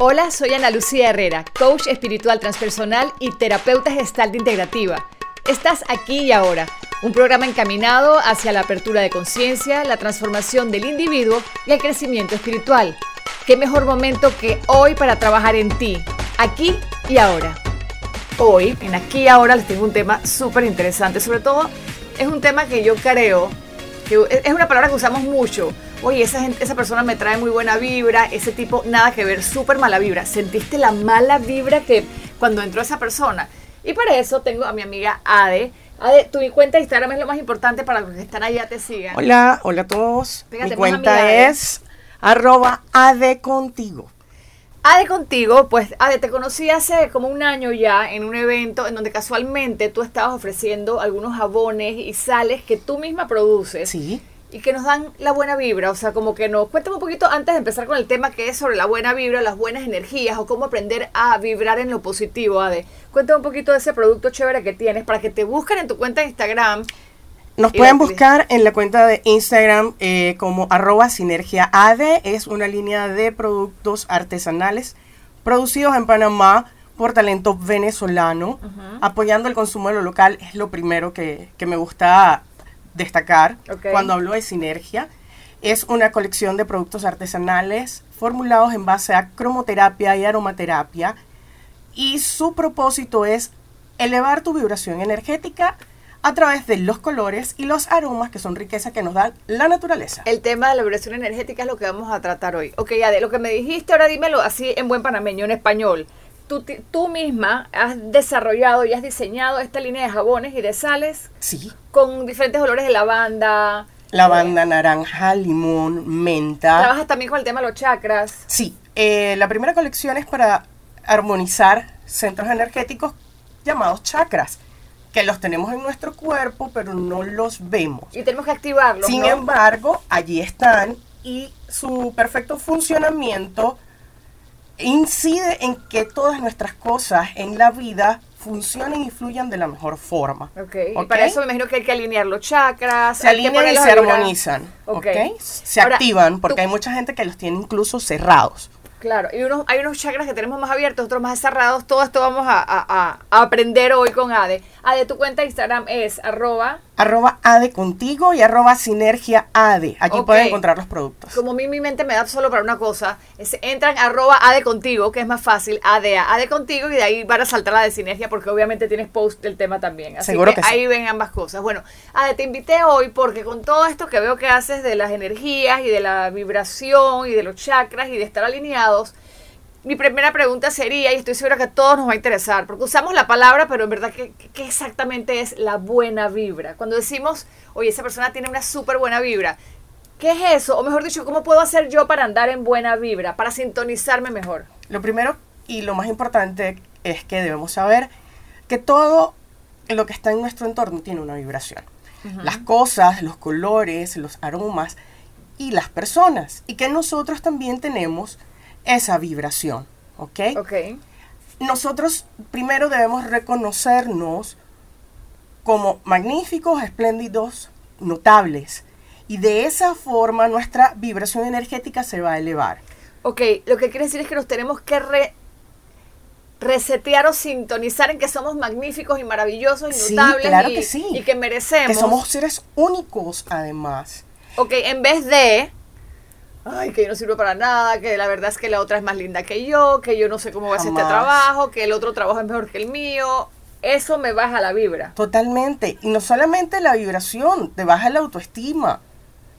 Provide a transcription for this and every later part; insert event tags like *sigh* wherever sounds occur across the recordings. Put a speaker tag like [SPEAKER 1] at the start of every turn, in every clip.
[SPEAKER 1] Hola, soy Ana Lucía Herrera, coach espiritual transpersonal y terapeuta gestal integrativa. Estás aquí y ahora, un programa encaminado hacia la apertura de conciencia, la transformación del individuo y el crecimiento espiritual. ¿Qué mejor momento que hoy para trabajar en ti, aquí y ahora? Hoy, en aquí y ahora, les tengo un tema súper interesante, sobre todo es un tema que yo creo que es una palabra que usamos mucho, oye, esa, gente, esa persona me trae muy buena vibra, ese tipo, nada que ver, súper mala vibra. ¿Sentiste la mala vibra que cuando entró esa persona? Y para eso tengo a mi amiga Ade. Ade, tu cuenta de Instagram es lo más importante para los que están allá te sigan.
[SPEAKER 2] Hola, hola a todos. mi cuenta es arroba Ade contigo.
[SPEAKER 1] Ade contigo, pues Ade, te conocí hace como un año ya en un evento en donde casualmente tú estabas ofreciendo algunos jabones y sales que tú misma produces.
[SPEAKER 2] Sí
[SPEAKER 1] y que nos dan la buena vibra. O sea, como que nos cuéntame un poquito antes de empezar con el tema que es sobre la buena vibra, las buenas energías o cómo aprender a vibrar en lo positivo, Ade. Cuéntame un poquito de ese producto chévere que tienes para que te busquen en tu cuenta de Instagram.
[SPEAKER 2] Nos pueden buscar en la cuenta de Instagram eh, como arroba sinergia. Es una línea de productos artesanales producidos en Panamá por talento venezolano, apoyando el consumo de lo local. Es lo primero que, que me gusta destacar cuando hablo de sinergia. Es una colección de productos artesanales formulados en base a cromoterapia y aromaterapia y su propósito es elevar tu vibración energética a través de los colores y los aromas que son riqueza que nos da la naturaleza.
[SPEAKER 1] El tema de la vibración energética es lo que vamos a tratar hoy. Ok, ya de lo que me dijiste, ahora dímelo así en buen panameño, en español tú, misma has desarrollado y has diseñado esta línea de jabones y de sales.
[SPEAKER 2] Sí.
[SPEAKER 1] Con diferentes olores de lavanda.
[SPEAKER 2] Lavanda, naranja, limón, menta.
[SPEAKER 1] ¿Trabajas también con el tema de los chakras?
[SPEAKER 2] Sí. Eh, la primera colección es para armonizar centros energéticos llamados chakras que los tenemos en nuestro cuerpo, pero no los vemos.
[SPEAKER 1] Y tenemos que activarlos.
[SPEAKER 2] Sin embargo, allí están y su perfecto funcionamiento incide en que todas nuestras cosas en la vida funcionen y fluyan de la mejor forma.
[SPEAKER 1] Okay. Y para eso me imagino que hay que alinear los chakras.
[SPEAKER 2] Se alinean y se armonizan. Okay. Se activan porque hay mucha gente que los tiene incluso cerrados.
[SPEAKER 1] Claro, y unos, hay unos chakras que tenemos más abiertos, otros más cerrados. Todo esto vamos a, aprender hoy con Ade. Ade, tu cuenta de Instagram es arroba.
[SPEAKER 2] Arroba Ade contigo y arroba sinergia Ade. Aquí pueden encontrar los productos.
[SPEAKER 1] Como a mí mi mente me da solo para una cosa, es, entran arroba Ade contigo, que es más fácil, Ade, Ade contigo y de ahí van a saltar la de sinergia porque obviamente tienes post del tema también. Así
[SPEAKER 2] Seguro que,
[SPEAKER 1] ahí ven ambas cosas. Bueno, Ade, te invité hoy porque con todo esto que veo que haces de las energías y de la vibración y de los chakras y de estar alineados, mi primera pregunta sería, y estoy segura que a todos nos va a interesar, porque usamos la palabra, pero en verdad, ¿qué, exactamente es la buena vibra? Cuando decimos, oye, esa persona tiene una súper buena vibra, ¿qué es eso? O mejor dicho, ¿cómo puedo hacer yo para andar en buena vibra, para sintonizarme mejor?
[SPEAKER 2] Lo primero y lo más importante es que debemos saber que todo lo que está en nuestro entorno tiene una vibración. Las cosas, los colores, los aromas y las personas. Y que nosotros también tenemos esa vibración, ¿ok?
[SPEAKER 1] Ok.
[SPEAKER 2] Nosotros primero debemos reconocernos como magníficos, espléndidos, notables. Y de esa forma nuestra vibración energética se va a elevar.
[SPEAKER 1] Ok, lo que quiere decir es que nos tenemos que resetear o sintonizar en que somos magníficos y maravillosos y notables
[SPEAKER 2] claro que sí.
[SPEAKER 1] y que merecemos.
[SPEAKER 2] Que somos seres únicos además.
[SPEAKER 1] Ok, en vez de ay, que yo no sirvo para nada, que la verdad es que la otra es más linda que yo, que yo no sé cómo va a ser este trabajo, que el otro trabajo es mejor que el mío. Eso me baja la vibra.
[SPEAKER 2] Totalmente. Y no solamente la vibración, te baja la autoestima.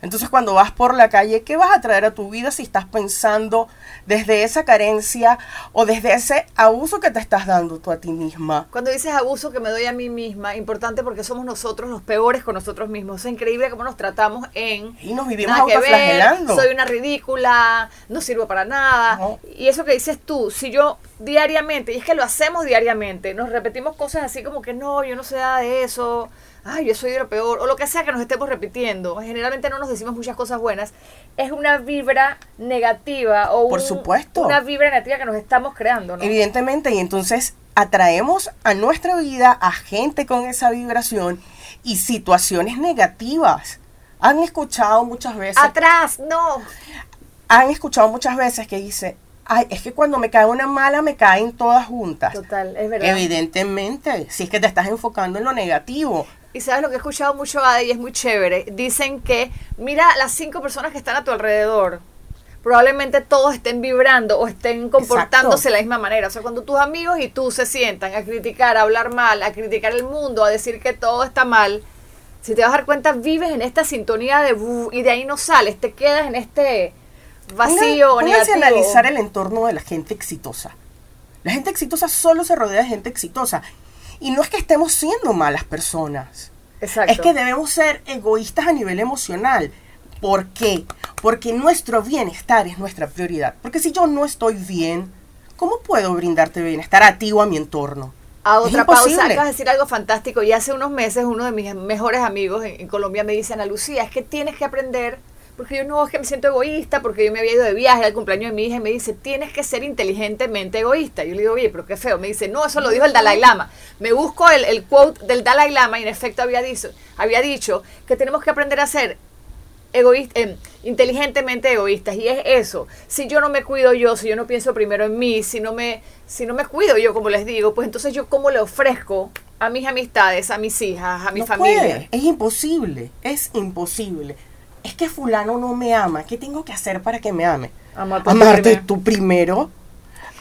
[SPEAKER 2] Entonces cuando vas por la calle, ¿qué vas a traer a tu vida si estás pensando desde esa carencia o desde ese abuso que te estás dando tú a ti misma?
[SPEAKER 1] Cuando dices abuso que me doy a mí misma, importante porque somos nosotros los peores con nosotros mismos. Es increíble cómo nos tratamos en...
[SPEAKER 2] Y nos vivimos autoflagelando.
[SPEAKER 1] soy una ridícula, no sirvo para nada. Y eso que dices tú, si yo diariamente, y es que lo hacemos diariamente, nos repetimos cosas así como que no, yo no sé nada de eso ay, yo soy de lo peor, o lo que sea que nos estemos repitiendo, generalmente no nos decimos muchas cosas buenas, es una vibra negativa o
[SPEAKER 2] Por supuesto.
[SPEAKER 1] una vibra negativa que nos estamos creando, ¿no?
[SPEAKER 2] Evidentemente, y entonces atraemos a nuestra vida a gente con esa vibración y situaciones negativas. Han escuchado muchas veces.
[SPEAKER 1] Atrás, no.
[SPEAKER 2] Han escuchado muchas veces que dice, ay, es que cuando me cae una mala me caen todas juntas.
[SPEAKER 1] Total, es verdad.
[SPEAKER 2] Evidentemente, si es que te estás enfocando en lo negativo.
[SPEAKER 1] Y sabes lo que he escuchado mucho, Ade, y es muy chévere. Dicen que, mira las cinco personas que están a tu alrededor. Probablemente todos estén vibrando o estén comportándose de la misma manera. O sea, cuando tus amigos y tú se sientan a criticar, a hablar mal, a criticar el mundo, a decir que todo está mal, si te vas a dar cuenta, vives en esta sintonía de y de ahí no sales, te quedas en este vacío
[SPEAKER 2] Ponga, negativo. analizar el entorno de la gente exitosa. La gente exitosa solo se rodea de gente exitosa. Y no es que estemos siendo malas personas. Exacto. Es que debemos ser egoístas a nivel emocional. ¿Por qué? Porque nuestro bienestar es nuestra prioridad. Porque si yo no estoy bien, ¿cómo puedo brindarte bienestar a ti o a mi entorno?
[SPEAKER 1] A otra pausa, acabas de decir algo fantástico. Y hace unos meses uno de mis mejores amigos en, en Colombia me dice, Ana Lucía, es que tienes que aprender porque yo no, es que me siento egoísta, porque yo me había ido de viaje al cumpleaños de mi hija y me dice, tienes que ser inteligentemente egoísta. Yo le digo, oye, pero qué feo. Me dice, no, eso lo dijo el Dalai Lama. Me busco el, el quote del Dalai Lama y en efecto había dicho, había dicho que tenemos que aprender a ser egoísta, eh, inteligentemente egoístas y es eso. Si yo no me cuido yo, si yo no pienso primero en mí, si no me si no me cuido yo, como les digo, pues entonces yo cómo le ofrezco a mis amistades, a mis hijas, a mi familia.
[SPEAKER 2] Es imposible, es imposible es que fulano no me ama, ¿qué tengo que hacer para que me ame? Amarte tú primero.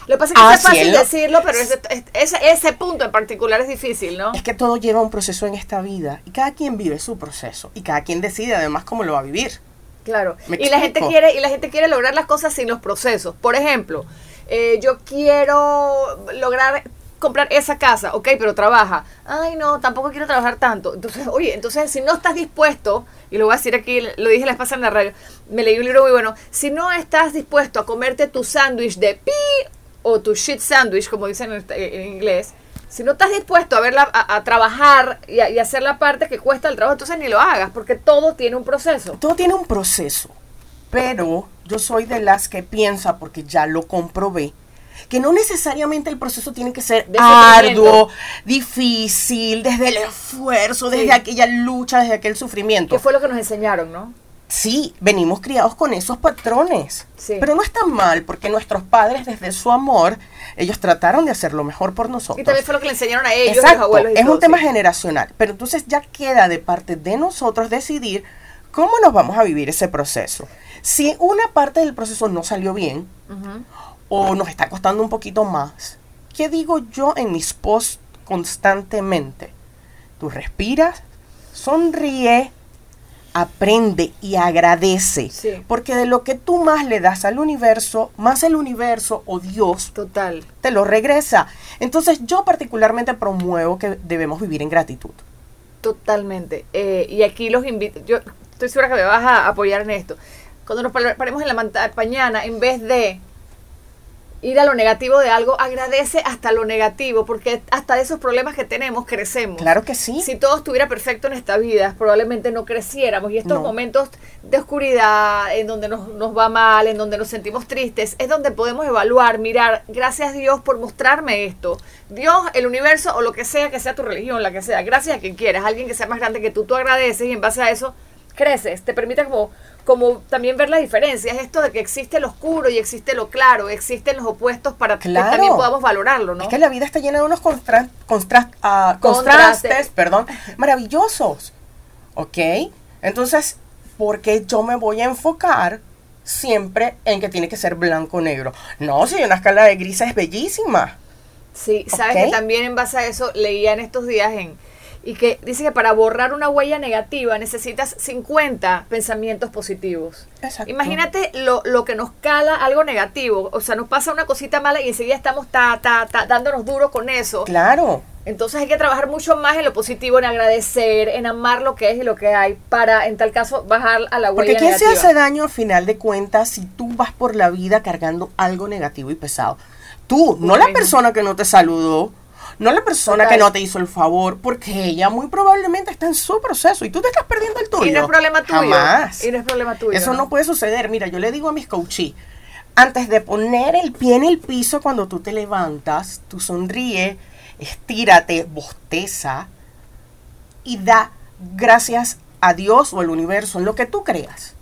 [SPEAKER 1] Lo que pasa es que es fácil decirlo, pero ese, ese, punto en particular es difícil, ¿no?
[SPEAKER 2] Es que todo lleva un proceso en esta vida y cada quien vive su proceso y cada quien decide además cómo lo va a vivir.
[SPEAKER 1] Claro. y la gente quiere y la gente quiere lograr las cosas sin los procesos. Por ejemplo, eh, yo quiero lograr comprar esa casa, ok, pero trabaja. Ay, no, tampoco quiero trabajar tanto. Entonces, *laughs* oye, entonces si no estás dispuesto, y lo voy a decir aquí, lo dije la vez en la radio, me leí un libro muy bueno, si no estás dispuesto a comerte tu sándwich de pi o tu shit sandwich, como dicen en, inglés, si no estás dispuesto a verla, a, trabajar y, y, hacer la parte que cuesta el trabajo, entonces ni lo hagas, porque todo tiene un proceso.
[SPEAKER 2] Todo tiene un proceso, pero yo soy de las que piensa, porque ya lo comprobé, que no necesariamente el proceso tiene que ser arduo, difícil, desde el esfuerzo, desde aquella lucha, desde aquel sufrimiento.
[SPEAKER 1] Que fue lo que nos enseñaron, ¿no?
[SPEAKER 2] Sí, venimos criados con esos patrones. Pero no está mal, porque nuestros padres, desde su amor, ellos trataron de hacer lo mejor por nosotros.
[SPEAKER 1] Y también fue lo que le enseñaron a ellos, Exacto, los abuelos.
[SPEAKER 2] es un tema generacional. Pero entonces ya queda de parte de nosotros decidir cómo nos vamos a vivir ese proceso. Si una parte del proceso no salió bien, o nos está costando un poquito más, ¿qué digo yo en mis posts constantemente? Tú respiras, sonríe, aprende y agradece. Porque de lo que tú más le das al universo, más el universo o Dios
[SPEAKER 1] Total.
[SPEAKER 2] te lo regresa. Entonces yo particularmente promuevo que debemos vivir en gratitud.
[SPEAKER 1] Totalmente. Eh, y aquí los invito, yo estoy segura que me vas a apoyar en esto. Cuando nos paremos en la mañana, en vez de ir a lo negativo de algo, agradece hasta lo negativo, porque hasta de esos problemas que tenemos crecemos.
[SPEAKER 2] Claro que sí.
[SPEAKER 1] Si todo estuviera perfecto en esta vida, probablemente no creciéramos. Y estos momentos de oscuridad, en donde nos, nos, va mal, en donde nos sentimos tristes, es donde podemos evaluar, mirar, gracias a Dios por mostrarme esto. Dios, el universo o lo que sea que sea tu religión, la que sea, gracias a quien quieras, alguien que sea más grande que tú, tú agradeces y en base a eso creces, te permite como como también ver la diferencia, es esto de que existe lo oscuro y existe lo claro, existen los opuestos para que también podamos valorarlo, ¿no?
[SPEAKER 2] Es que la vida está llena de unos ah, contrastes, perdón, maravillosos, ¿ok? Entonces, ¿por qué yo me voy a enfocar siempre en que tiene que ser blanco o negro? No, si una escala de grises es bellísima.
[SPEAKER 1] Sí, sabes que también en base a eso leía en estos días en y que dice que para borrar una huella negativa necesitas 50 pensamientos positivos. Exacto. Imagínate lo, lo, que nos cala algo negativo, o sea, nos pasa una cosita mala y enseguida estamos ta, ta, ta, dándonos duro con eso.
[SPEAKER 2] Claro.
[SPEAKER 1] Entonces hay que trabajar mucho más en lo positivo, en agradecer, en amar lo que es y lo que hay, para en tal caso bajar a la huella
[SPEAKER 2] Porque ¿quién se hace daño al final de cuentas si tú vas por la vida cargando algo negativo y pesado? Tú, no la persona que no te saludó, no la persona que no te hizo el favor, porque ella muy probablemente está en su proceso y tú te estás perdiendo el tuyo.
[SPEAKER 1] Y no es problema tuyo. Jamás. Y no es problema tuyo.
[SPEAKER 2] Eso no, puede suceder. Mira, yo le digo a mis coaches, antes de poner el pie en el piso cuando tú te levantas, tú sonríe, estírate, bosteza y da gracias a Dios o al universo en lo que tú creas.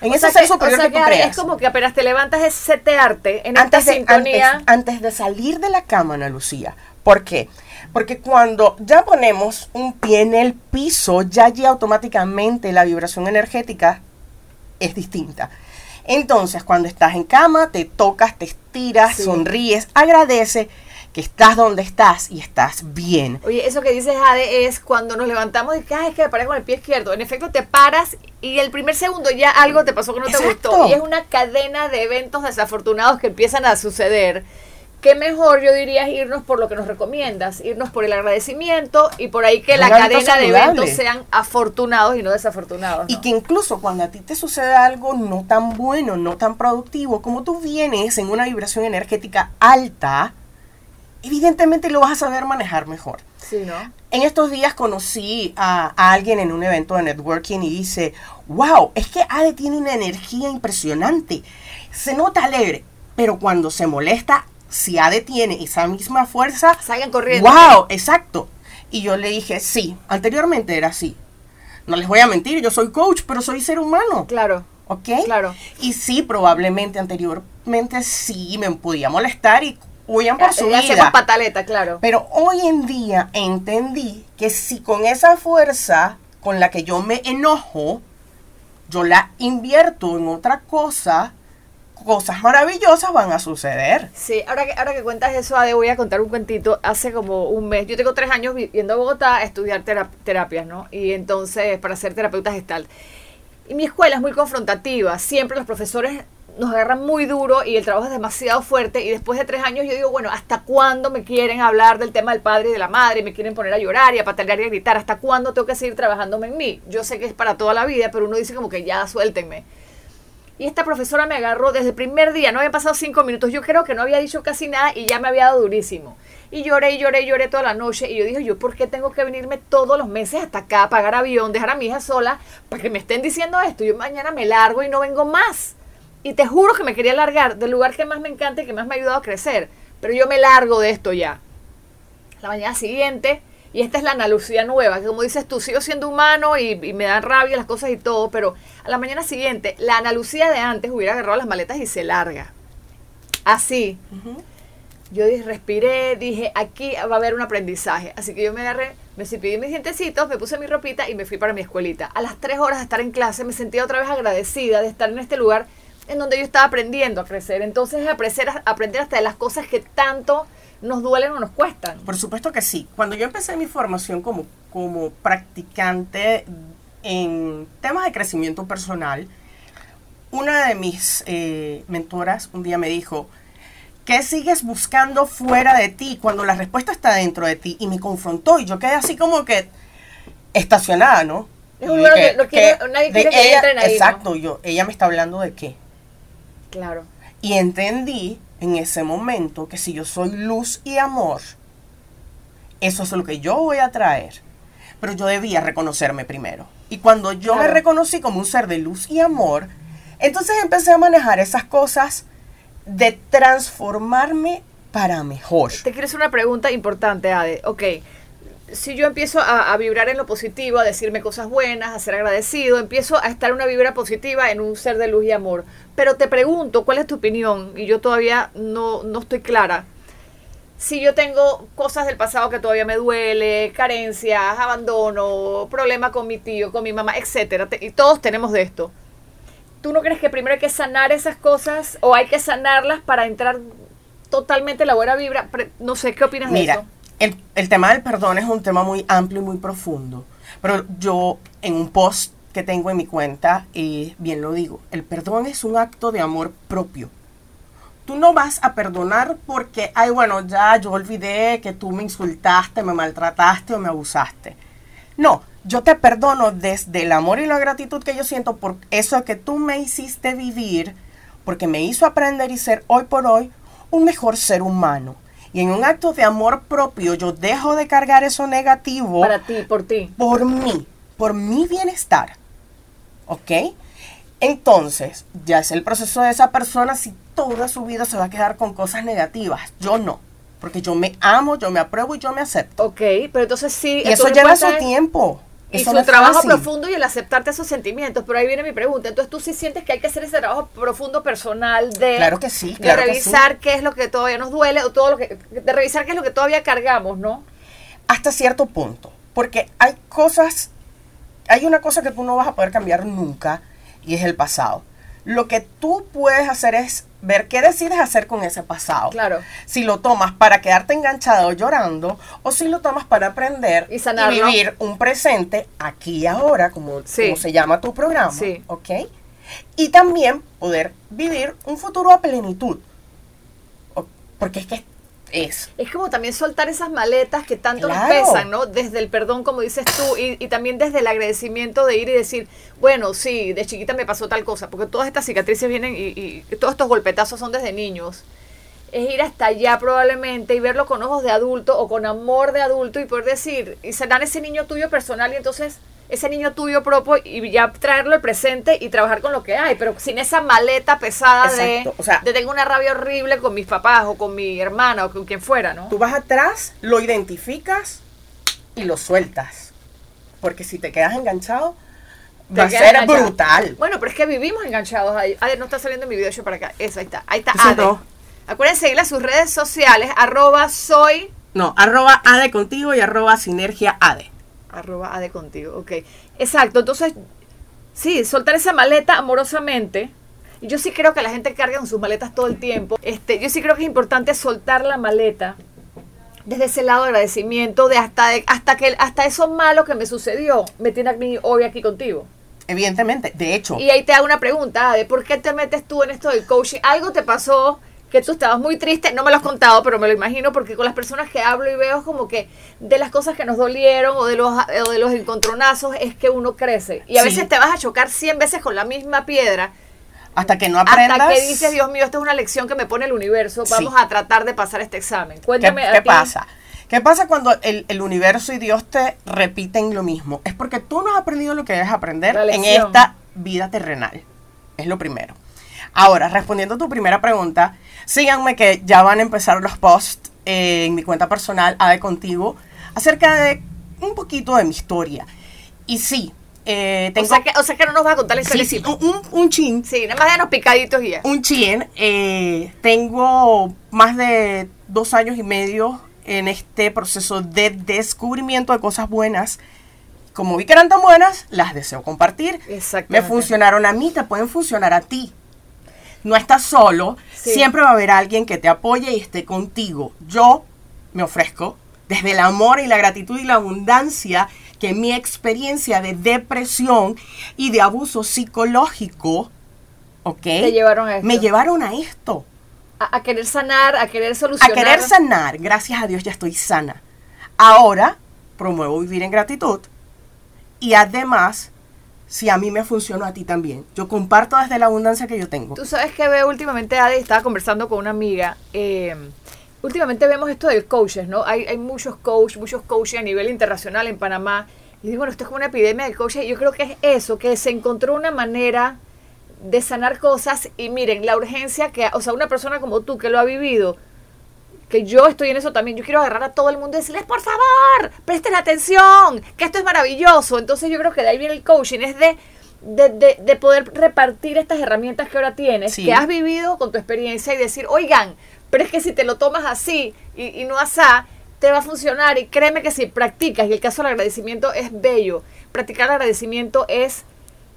[SPEAKER 2] En ese ser superior que, tú creas.
[SPEAKER 1] Es como que apenas te levantas es setearte en antes esta sintonía.
[SPEAKER 2] Antes, de salir de la cama, Ana Lucía. ¿Por qué? Porque cuando ya ponemos un pie en el piso, ya allí automáticamente la vibración energética es distinta. Entonces, cuando estás en cama, te tocas, te estiras, sonríes, agradece que estás donde estás y estás bien.
[SPEAKER 1] Oye, eso que dices, Jade, es cuando nos levantamos y que, es que me paré con el pie izquierdo. En efecto, te paras y el primer segundo ya algo te pasó que no te gustó. Y es una cadena de eventos desafortunados que empiezan a suceder. Qué mejor, yo diría, irnos por lo que nos recomiendas, irnos por el agradecimiento y por ahí que la cadena de eventos sean afortunados y no desafortunados.
[SPEAKER 2] Y que incluso cuando a ti te sucede algo no tan bueno, no tan productivo, como tú vienes en una vibración energética alta, evidentemente lo vas a saber manejar mejor.
[SPEAKER 1] Sí, ¿no?
[SPEAKER 2] En estos días conocí a, alguien en un evento de networking y dice, wow, es que Ade tiene una energía impresionante, se nota alegre, pero cuando se molesta, si Ade tiene esa misma fuerza,
[SPEAKER 1] salgan corriendo.
[SPEAKER 2] Wow, exacto. Y yo le dije, sí, anteriormente era así. No les voy a mentir, yo soy coach, pero soy ser humano.
[SPEAKER 1] Claro.
[SPEAKER 2] ¿Ok?
[SPEAKER 1] Claro.
[SPEAKER 2] Y sí, probablemente anteriormente sí me podía molestar y huyan por su vida.
[SPEAKER 1] pataleta, claro.
[SPEAKER 2] Pero hoy en día entendí que si con esa fuerza con la que yo me enojo, yo la invierto en otra cosa, cosas maravillosas van a suceder.
[SPEAKER 1] Sí, ahora que, ahora que cuentas eso, Ade, voy a contar un cuentito. Hace como un mes, yo tengo tres años viviendo a Bogotá a estudiar terapias, ¿no? Y entonces, para ser terapeuta gestal. Y mi escuela es muy confrontativa. Siempre los profesores nos agarran muy duro y el trabajo es demasiado fuerte y después de tres años yo digo, bueno, ¿hasta cuándo me quieren hablar del tema del padre y de la madre? Me quieren poner a llorar y a patalear y a gritar. ¿Hasta cuándo tengo que seguir trabajándome en mí? Yo sé que es para toda la vida, pero uno dice como que ya suéltenme. Y esta profesora me agarró desde el primer día, no había pasado cinco minutos, yo creo que no había dicho casi nada y ya me había dado durísimo. Y lloré y lloré y lloré toda la noche y yo dije, ¿yo por qué tengo que venirme todos los meses hasta acá, pagar avión, dejar a mi hija sola para que me estén diciendo esto? Yo mañana me largo y no vengo más. Y te juro que me quería largar del lugar que más me encanta y que más me ha ayudado a crecer. Pero yo me largo de esto ya. La mañana siguiente, y esta es la Ana nueva, que como dices tú, sigo siendo humano y, me dan rabia las cosas y todo, pero a la mañana siguiente, la Ana de antes hubiera agarrado las maletas y se larga. Así. Yo dije, respiré, dije, aquí va a haber un aprendizaje. Así que yo me agarré, me cepillé mis dientecitos, me puse mi ropita y me fui para mi escuelita. A las tres horas de estar en clase me sentía otra vez agradecida de estar en este lugar en donde yo estaba aprendiendo a crecer. Entonces, aprender, aprender hasta de las cosas que tanto nos duelen o nos cuestan.
[SPEAKER 2] Por supuesto que sí. Cuando yo empecé mi formación como, como practicante en temas de crecimiento personal, una de mis eh, mentoras un día me dijo, ¿qué sigues buscando fuera de ti cuando la respuesta está dentro de ti? Y me confrontó y yo quedé así como que estacionada, ¿no?
[SPEAKER 1] Es un lugar que, nadie quiere que
[SPEAKER 2] ella, Exacto, yo, ella me está hablando de qué.
[SPEAKER 1] Claro.
[SPEAKER 2] Y entendí en ese momento que si yo soy luz y amor, eso es lo que yo voy a traer. Pero yo debía reconocerme primero. Y cuando yo me reconocí como un ser de luz y amor, entonces empecé a manejar esas cosas de transformarme para mejor.
[SPEAKER 1] Te quiero hacer una pregunta importante, Ade. Ok, si yo empiezo a, vibrar en lo positivo, a decirme cosas buenas, a ser agradecido, empiezo a estar en una vibra positiva en un ser de luz y amor. Pero te pregunto, ¿cuál es tu opinión? Y yo todavía no, no estoy clara. Si yo tengo cosas del pasado que todavía me duele, carencias, abandono, problema con mi tío, con mi mamá, etcétera, y todos tenemos de esto. ¿Tú no crees que primero hay que sanar esas cosas o hay que sanarlas para entrar totalmente en la buena vibra? No sé, ¿qué opinas de eso?
[SPEAKER 2] El, tema del perdón es un tema muy amplio y muy profundo. Pero yo en un post que tengo en mi cuenta, eh, bien lo digo, el perdón es un acto de amor propio. Tú no vas a perdonar porque, ay, bueno, ya yo olvidé que tú me insultaste, me maltrataste o me abusaste. No, yo te perdono desde el amor y la gratitud que yo siento por eso que tú me hiciste vivir, porque me hizo aprender y ser hoy por hoy un mejor ser humano. Y en un acto de amor propio yo dejo de cargar eso negativo.
[SPEAKER 1] Para ti, por ti.
[SPEAKER 2] Por mí, por mi bienestar. ¿Ok? Entonces, ya es el proceso de esa persona si toda su vida se va a quedar con cosas negativas. Yo no. Porque yo me amo, yo me apruebo y yo me acepto.
[SPEAKER 1] Ok, pero entonces sí.
[SPEAKER 2] Y eso lleva su tiempo.
[SPEAKER 1] Y su trabajo profundo y el aceptarte esos sentimientos. Pero ahí viene mi pregunta. Entonces, ¿tú sí sientes que hay que hacer ese trabajo profundo personal de,
[SPEAKER 2] claro que sí,
[SPEAKER 1] de revisar qué es lo que todavía nos duele o todo lo que de revisar qué es lo que todavía cargamos, ¿no?
[SPEAKER 2] Hasta cierto punto, porque hay cosas hay una cosa que tú no vas a poder cambiar nunca y es el pasado. Lo que tú puedes hacer es ver qué decides hacer con ese pasado.
[SPEAKER 1] Claro.
[SPEAKER 2] Si lo tomas para quedarte enganchado llorando o si lo tomas para aprender
[SPEAKER 1] y,
[SPEAKER 2] vivir un presente aquí y ahora, como, se llama tu programa.
[SPEAKER 1] Sí.
[SPEAKER 2] ¿Ok? Y también poder vivir un futuro a plenitud. Porque es que es.
[SPEAKER 1] Es como también soltar esas maletas que tanto nos pesan, ¿no? Desde el perdón, como dices tú, y, también desde el agradecimiento de ir y decir, bueno, sí, de chiquita me pasó tal cosa, porque todas estas cicatrices vienen y, todos estos golpetazos son desde niños. Es ir hasta allá probablemente y verlo con ojos de adulto o con amor de adulto y poder decir, y serán ese niño tuyo personal y entonces ese niño tuyo propio y ya traerlo al presente y trabajar con lo que hay, pero sin esa maleta pesada de, o sea, de tengo una rabia horrible con mis papás o con mi hermana o con quien fuera, ¿no?
[SPEAKER 2] Tú vas atrás, lo identificas y lo sueltas. Porque si te quedas enganchado, va a ser brutal.
[SPEAKER 1] Bueno, pero es que vivimos enganchados ahí. ver, no está saliendo mi video yo para acá. Eso, ahí está. Ahí está Acuérdense seguirle a sus redes sociales, arroba soy...
[SPEAKER 2] No, arroba ade contigo y arroba sinergia ade
[SPEAKER 1] arroba ade contigo, ok. Exacto, entonces, sí, soltar esa maleta amorosamente. Yo sí creo que la gente carga con sus maletas todo el tiempo. Este, yo sí creo que es importante soltar la maleta desde ese lado de agradecimiento, de hasta, hasta, que, hasta eso malo que me sucedió, me tiene a mí hoy aquí contigo.
[SPEAKER 2] Evidentemente, de hecho.
[SPEAKER 1] Y ahí te hago una pregunta, de por qué te metes tú en esto del coaching. Algo te pasó que tú estabas muy triste, no me lo has contado, pero me lo imagino porque con las personas que hablo y veo como que de las cosas que nos dolieron o de los, o de los encontronazos es que uno crece. Y a veces te vas a chocar 100 veces con la misma piedra.
[SPEAKER 2] Hasta que no aprendas.
[SPEAKER 1] Hasta que dices, Dios mío, esta es una lección que me pone el universo, vamos a tratar de pasar este examen. Cuéntame.
[SPEAKER 2] ¿Qué, pasa? ¿Qué pasa cuando el, el, universo y Dios te repiten lo mismo? Es porque tú no has aprendido lo que debes aprender en esta vida terrenal. Es lo primero. Ahora, respondiendo a tu primera pregunta, síganme que ya van a empezar los posts en mi cuenta personal, Ade Contigo, acerca de un poquito de mi historia. Y sí, eh, tengo...
[SPEAKER 1] O sea, que, no nos vas a contar la historia.
[SPEAKER 2] Sí, un, un, chin.
[SPEAKER 1] Sí, nada más de los picaditos y ya.
[SPEAKER 2] Un chin. Eh, tengo más de dos años y medio en este proceso de descubrimiento de cosas buenas. Como vi que eran tan buenas, las deseo compartir. Me funcionaron a mí, te pueden funcionar a ti no estás solo, siempre va a haber alguien que te apoye y esté contigo. Yo me ofrezco desde el amor y la gratitud y la abundancia que mi experiencia de depresión y de abuso psicológico, ¿ok?
[SPEAKER 1] llevaron a
[SPEAKER 2] Me llevaron a esto.
[SPEAKER 1] A, querer sanar, a querer solucionar.
[SPEAKER 2] A querer sanar. Gracias a Dios ya estoy sana. Ahora promuevo vivir en gratitud y además si a mí me funcionó, a ti también. Yo comparto desde la abundancia que yo tengo.
[SPEAKER 1] Tú sabes que veo últimamente, Ade, estaba conversando con una amiga. Eh, últimamente vemos esto del coaches, ¿no? Hay, hay muchos coaches, muchos coaches a nivel internacional en Panamá. Y digo, bueno, esto es como una epidemia del coaching. Yo creo que es eso, que se encontró una manera de sanar cosas. Y miren, la urgencia que, o sea, una persona como tú que lo ha vivido, que yo estoy en eso también. Yo quiero agarrar a todo el mundo y decirles, por favor, presten atención, que esto es maravilloso. Entonces yo creo que de ahí viene el coaching, es de, de, poder repartir estas herramientas que ahora tienes, que has vivido con tu experiencia y decir, oigan, pero es que si te lo tomas así y, no asá, te va a funcionar. Y créeme que si practicas, y el caso del agradecimiento es bello, practicar el agradecimiento es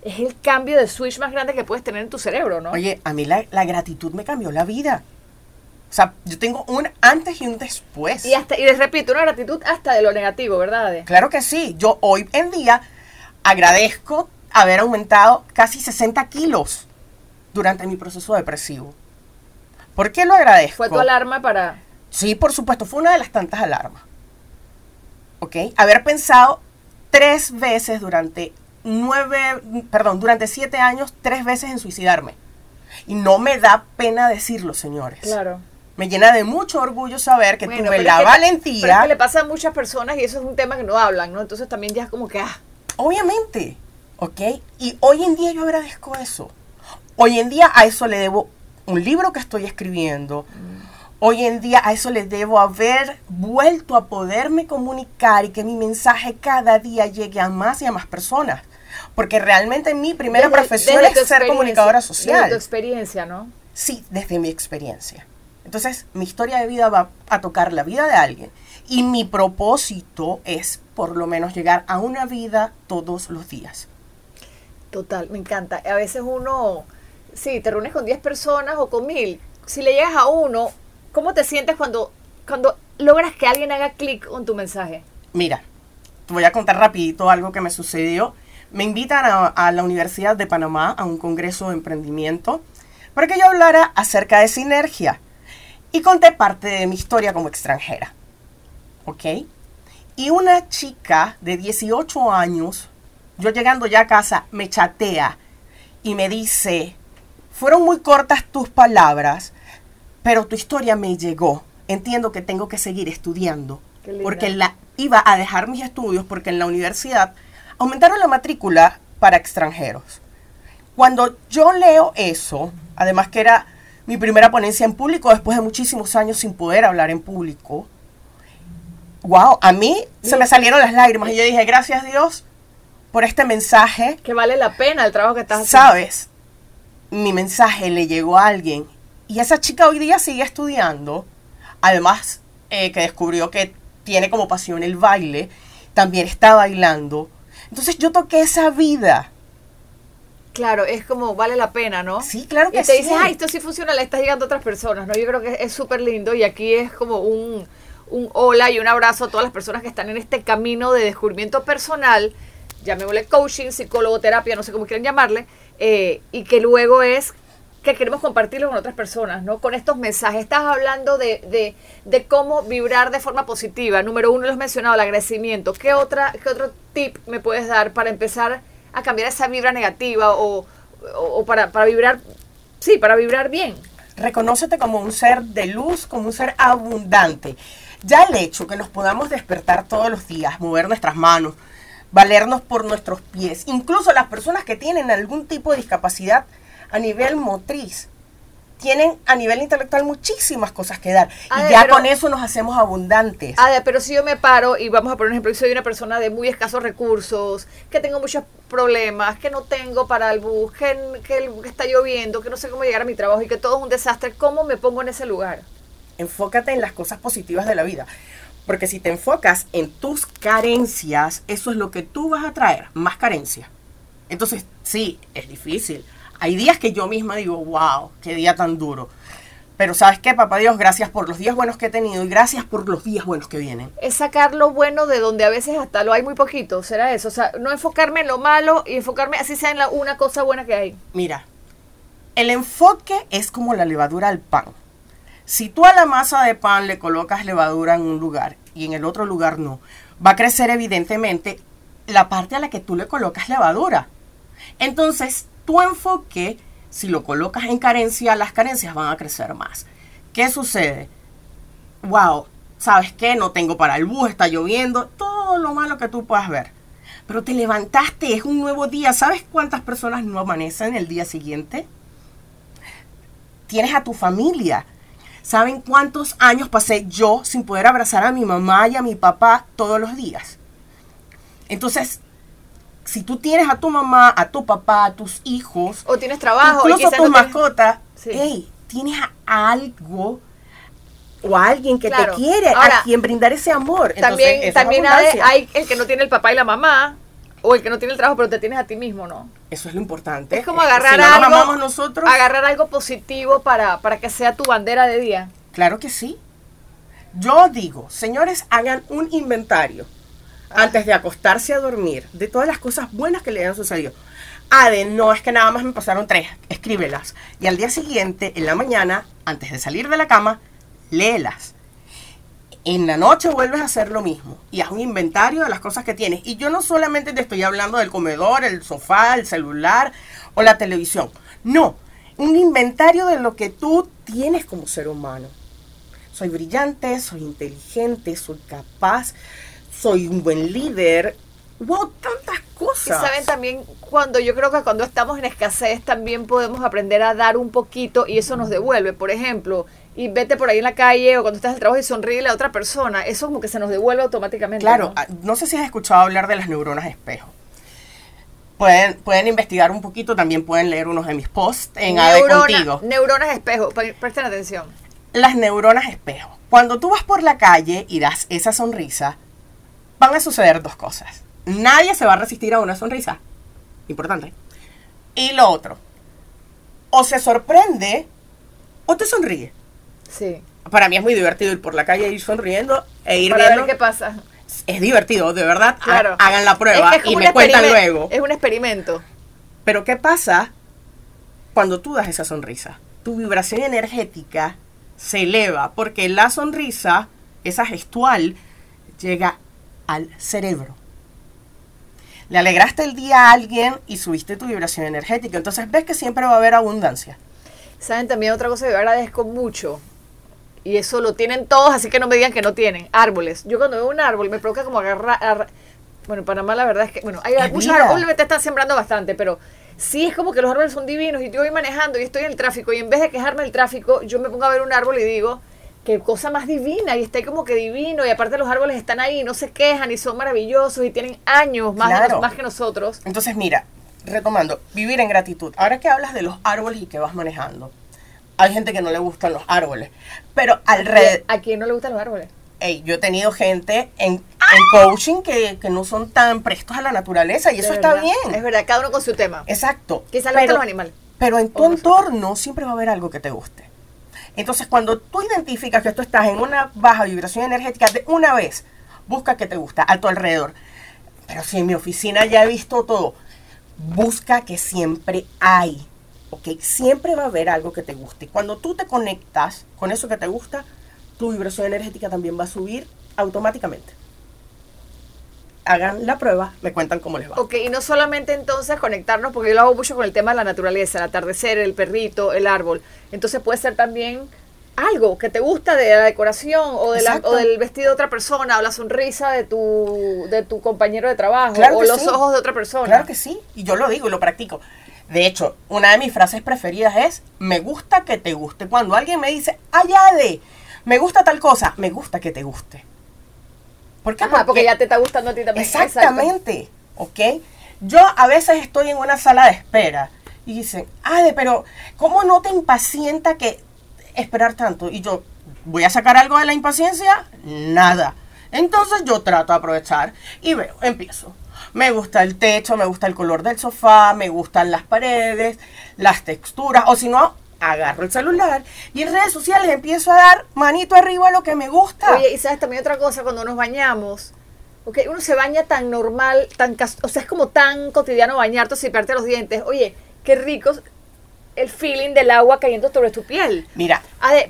[SPEAKER 1] es el cambio de switch más grande que puedes tener en tu cerebro, ¿no?
[SPEAKER 2] Oye, a mí la, la gratitud me cambió la vida. O sea, yo tengo un antes y un después.
[SPEAKER 1] Y, hasta, y les repito, una gratitud hasta de lo negativo, ¿verdad?
[SPEAKER 2] Claro que sí. Yo hoy en día agradezco haber aumentado casi 60 kilos durante mi proceso depresivo. ¿Por qué lo agradezco?
[SPEAKER 1] ¿Fue tu alarma para...?
[SPEAKER 2] Sí, por supuesto, fue una de las tantas alarmas. ¿Ok? Haber pensado tres veces durante nueve, perdón, durante siete años, tres veces en suicidarme. Y no me da pena decirlo, señores.
[SPEAKER 1] Claro
[SPEAKER 2] me llena de mucho orgullo saber que tuve la valentía. Pero
[SPEAKER 1] es que le pasa a muchas personas y eso es un tema que no hablan, ¿no? Entonces también ya es como que, ah.
[SPEAKER 2] Obviamente, ¿ok? Y hoy en día yo agradezco eso. Hoy en día a eso le debo un libro que estoy escribiendo, Hoy en día a eso le debo haber vuelto a poderme comunicar y que mi mensaje cada día llegue a más y a más personas. Porque realmente mi primera profesión es ser comunicadora social.
[SPEAKER 1] Desde tu experiencia, ¿no?
[SPEAKER 2] Sí, desde mi experiencia. Entonces, mi historia de vida va a tocar la vida de alguien. Y mi propósito es por lo menos llegar a una vida todos los días.
[SPEAKER 1] Total, me encanta. A veces uno, sí, te reúnes con 10 personas o con mil. Si le llegas a uno, ¿Cómo te sientes cuando, cuando logras que alguien haga clic con tu mensaje?
[SPEAKER 2] Mira, te voy a contar rapidito algo que me sucedió. Me invitan a, la Universidad de Panamá a un congreso de emprendimiento para que yo hablara acerca de sinergia y conté parte de mi historia como extranjera. ¿Ok? Y una chica de 18 años, yo llegando ya a casa, me chatea y me dice, fueron muy cortas tus palabras, pero tu historia me llegó. Entiendo que tengo que seguir estudiando. Porque la, iba a dejar mis estudios porque en la universidad aumentaron la matrícula para extranjeros. Cuando yo leo eso, además que era mi primera ponencia en público después de muchísimos años sin poder hablar en público, wow, a mí se me salieron las lágrimas y yo dije, gracias Dios por este mensaje.
[SPEAKER 1] Que vale la pena el trabajo que estás
[SPEAKER 2] haciendo. Sabes, mi mensaje le llegó a alguien y esa chica hoy día sigue estudiando, además eh, que descubrió que tiene como pasión el baile, también está bailando. Entonces yo toqué esa vida.
[SPEAKER 1] Claro, es como vale la pena, ¿no?
[SPEAKER 2] Sí, claro que
[SPEAKER 1] sí. Y te dices, ay, esto sí funciona, le está llegando a otras personas, ¿no? Yo creo que es súper lindo y aquí es como un, un hola y un abrazo a todas las personas que están en este camino de descubrimiento personal, llamémosle coaching, psicólogo, terapia, no sé cómo quieren llamarle, eh, y que luego es que queremos compartirlo con otras personas, ¿no? Con estos mensajes. Estás hablando de, cómo vibrar de forma positiva. Número uno, lo has mencionado, el agradecimiento. ¿Qué, otra, ¿Qué otro tip me puedes dar para empezar a cambiar esa vibra negativa o, para, para vibrar, sí, para vibrar bien?
[SPEAKER 2] Reconócete como un ser de luz, como un ser abundante. Ya el hecho que nos podamos despertar todos los días, mover nuestras manos, valernos por nuestros pies, incluso las personas que tienen algún tipo de discapacidad, a nivel motriz tienen a nivel intelectual muchísimas cosas que dar. y ya con eso nos hacemos abundantes.
[SPEAKER 1] pero si yo me paro y vamos a poner un ejemplo, yo soy una persona de muy escasos recursos, que tengo muchos problemas, que no tengo para el bus, que, que, está lloviendo, que no sé cómo llegar a mi trabajo y que todo es un desastre, ¿cómo me pongo en ese lugar?
[SPEAKER 2] Enfócate en las cosas positivas de la vida. Porque si te enfocas en tus carencias, eso es lo que tú vas a traer, más carencia. Entonces, sí, es difícil hay días que yo misma digo, wow, qué día tan duro. Pero sabes qué, papá Dios, gracias por los días buenos que he tenido y gracias por los días buenos que vienen.
[SPEAKER 1] Es sacar lo bueno de donde a veces hasta lo hay muy poquito, será eso. O sea, no enfocarme en lo malo y enfocarme así sea en la, una cosa buena que hay.
[SPEAKER 2] Mira, el enfoque es como la levadura al pan. Si tú a la masa de pan le colocas levadura en un lugar y en el otro lugar no, va a crecer evidentemente la parte a la que tú le colocas levadura. Entonces, tu enfoque, si lo colocas en carencia, las carencias van a crecer más. ¿Qué sucede? Wow, ¿sabes qué? No tengo para el bus, está lloviendo, todo lo malo que tú puedas ver. Pero te levantaste, es un nuevo día. ¿Sabes cuántas personas no amanecen el día siguiente? Tienes a tu familia. ¿Saben cuántos años pasé yo sin poder abrazar a mi mamá y a mi papá todos los días? Entonces, si tú tienes a tu mamá, a tu papá, a tus hijos,
[SPEAKER 1] o tienes trabajo,
[SPEAKER 2] incluso a tu mascota, hey, tienes algo o a alguien que te quiere, a quien brindar ese amor.
[SPEAKER 1] también también hay, el que no tiene el papá y la mamá, o el que no tiene el trabajo, pero te tienes a ti mismo, ¿no?
[SPEAKER 2] Eso es lo importante.
[SPEAKER 1] Es como agarrar algo, nosotros, agarrar algo positivo para, para que sea tu bandera de día.
[SPEAKER 2] Claro que sí. Yo digo, señores, hagan un inventario antes de acostarse a dormir de todas las cosas buenas que le han sucedido. Ade, no es que nada más me pasaron tres, escríbelas. Y al día siguiente, en la mañana, antes de salir de la cama, léelas. En la noche vuelves a hacer lo mismo y haz un inventario de las cosas que tienes. Y yo no solamente te estoy hablando del comedor, el sofá, el celular o la televisión. No, un inventario de lo que tú tienes como ser humano. Soy brillante, soy inteligente, soy capaz, soy un buen líder. Wow, tantas cosas.
[SPEAKER 1] Y saben también, cuando yo creo que cuando estamos en escasez también podemos aprender a dar un poquito y eso nos devuelve. Por ejemplo, y vete por ahí en la calle o cuando estás en el trabajo y sonríe a otra persona, eso como que se nos devuelve automáticamente.
[SPEAKER 2] Claro,
[SPEAKER 1] ¿no?
[SPEAKER 2] ah, no sé si has escuchado hablar de las neuronas espejo. Pueden, pueden investigar un poquito, también pueden leer unos de mis posts en AD
[SPEAKER 1] Neurona-
[SPEAKER 2] Contigo.
[SPEAKER 1] Neuronas espejo, pre- presten atención.
[SPEAKER 2] Las neuronas espejo. Cuando tú vas por la calle y das esa sonrisa, van a suceder dos cosas. Nadie se va a resistir a una sonrisa. Importante. Y lo otro. O se sorprende o te sonríe.
[SPEAKER 1] Sí.
[SPEAKER 2] Para mí es muy divertido ir por la calle ir sonriendo e ir
[SPEAKER 1] Para
[SPEAKER 2] viendo.
[SPEAKER 1] ver qué pasa.
[SPEAKER 2] Es divertido, de verdad.
[SPEAKER 1] Claro.
[SPEAKER 2] Hagan la prueba
[SPEAKER 1] Es que es
[SPEAKER 2] y me cuentan luego.
[SPEAKER 1] Es un experimento.
[SPEAKER 2] Pero ¿qué pasa cuando tú das esa sonrisa? Tu vibración energética se eleva porque la sonrisa, esa gestual, llega al cerebro. Le alegraste el día a alguien y subiste tu vibración energética. Entonces ves que siempre va a haber abundancia.
[SPEAKER 1] Saben también otra cosa que yo agradezco mucho. Y eso lo tienen todos, así que no me digan que no tienen. Árboles. Yo cuando veo un árbol me provoca como agarrar... agarrar- bueno, en Panamá la verdad es que... Bueno, hay
[SPEAKER 2] Es
[SPEAKER 1] muchos
[SPEAKER 2] vida.
[SPEAKER 1] árboles, te están sembrando bastante, pero sí es como que los árboles son divinos y yo voy manejando y estoy en el tráfico y en vez de quejarme del tráfico, yo me pongo a ver un árbol y digo, qué cosa más divina y está ahí como que divino y aparte los árboles están ahí y no se quejan y son maravillosos y tienen años más, de
[SPEAKER 2] Claro.
[SPEAKER 1] nos- más que nosotros.
[SPEAKER 2] Entonces mira, retomando, vivir en gratitud. Ahora que hablas de los árboles y que vas manejando, hay gente que no le gustan los árboles, pero alrededor...
[SPEAKER 1] ¿A quién no le gustan los árboles?
[SPEAKER 2] Ey, yo he tenido gente en, en coaching que, que no son tan prestos a la naturaleza y eso está bien.
[SPEAKER 1] Es verdad, cada uno con su tema.
[SPEAKER 2] Exacto.
[SPEAKER 1] Quizás los animales.
[SPEAKER 2] Pero en tu entorno siempre va a haber algo que te guste. Entonces, cuando tú identificas que tú estás en una baja vibración energética, de una vez, busca que te gusta a tu alrededor. Pero si en mi oficina ya he visto todo, busca que siempre hay. ¿Ok? Siempre va a haber algo que te guste. Cuando tú te conectas con eso que te gusta, tu vibración energética también va a subir automáticamente. Hagan la prueba, me cuentan cómo les va.
[SPEAKER 1] Ok, y no solamente entonces conectarnos, porque yo lo hago mucho con el tema de la naturaleza, el atardecer, el perrito, el árbol. Entonces puede ser también algo que te gusta de la decoración o, de la- o del vestido de otra persona o la sonrisa de tu, de tu compañero de trabajo
[SPEAKER 2] Claro
[SPEAKER 1] o los
[SPEAKER 2] sí.
[SPEAKER 1] ojos de otra persona.
[SPEAKER 2] Claro que sí, y yo lo digo y lo practico. De hecho, una de mis frases preferidas es, me gusta que te guste. Cuando alguien me dice, allá de, me gusta tal cosa, me gusta que te guste. ¿Por qué?
[SPEAKER 1] Ajá, porque ya te está gustando a ti también. Exacto.
[SPEAKER 2] Exactamente, ¿ok? Yo a veces estoy en una sala de espera y dicen, Ade, pero ¿cómo no te impacienta que esperar tanto? Y yo, ¿voy a sacar algo de la impaciencia? Nada. Entonces yo trato de aprovechar y veo, empiezo. Me gusta el techo, me gusta el color del sofá, me gustan las paredes, las texturas, o si no, agarro el celular y en redes sociales empiezo a dar manito arriba a lo que me gusta.
[SPEAKER 1] Oye, y sabes también otra cosa, cuando nos bañamos, ok, uno se baña tan normal, tan o sea, es como tan cotidiano bañarte cepillarte los dientes. Oye, qué rico el feeling del agua cayendo sobre tu piel.
[SPEAKER 2] Mira,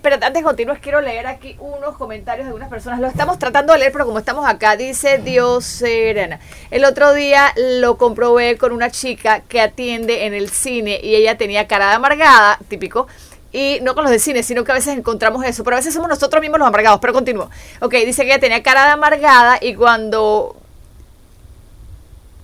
[SPEAKER 1] pero antes de continuar, quiero leer aquí unos comentarios de algunas personas. Lo estamos tratando de leer, pero como estamos acá, dice Dios Serena. El otro día lo comprobé con una chica que atiende en el cine y ella tenía cara de amargada, típico. Y no con los de cine, sino que a veces encontramos eso. Pero a veces somos nosotros mismos los amargados. Pero continúo. Ok, dice que ella tenía cara de amargada y cuando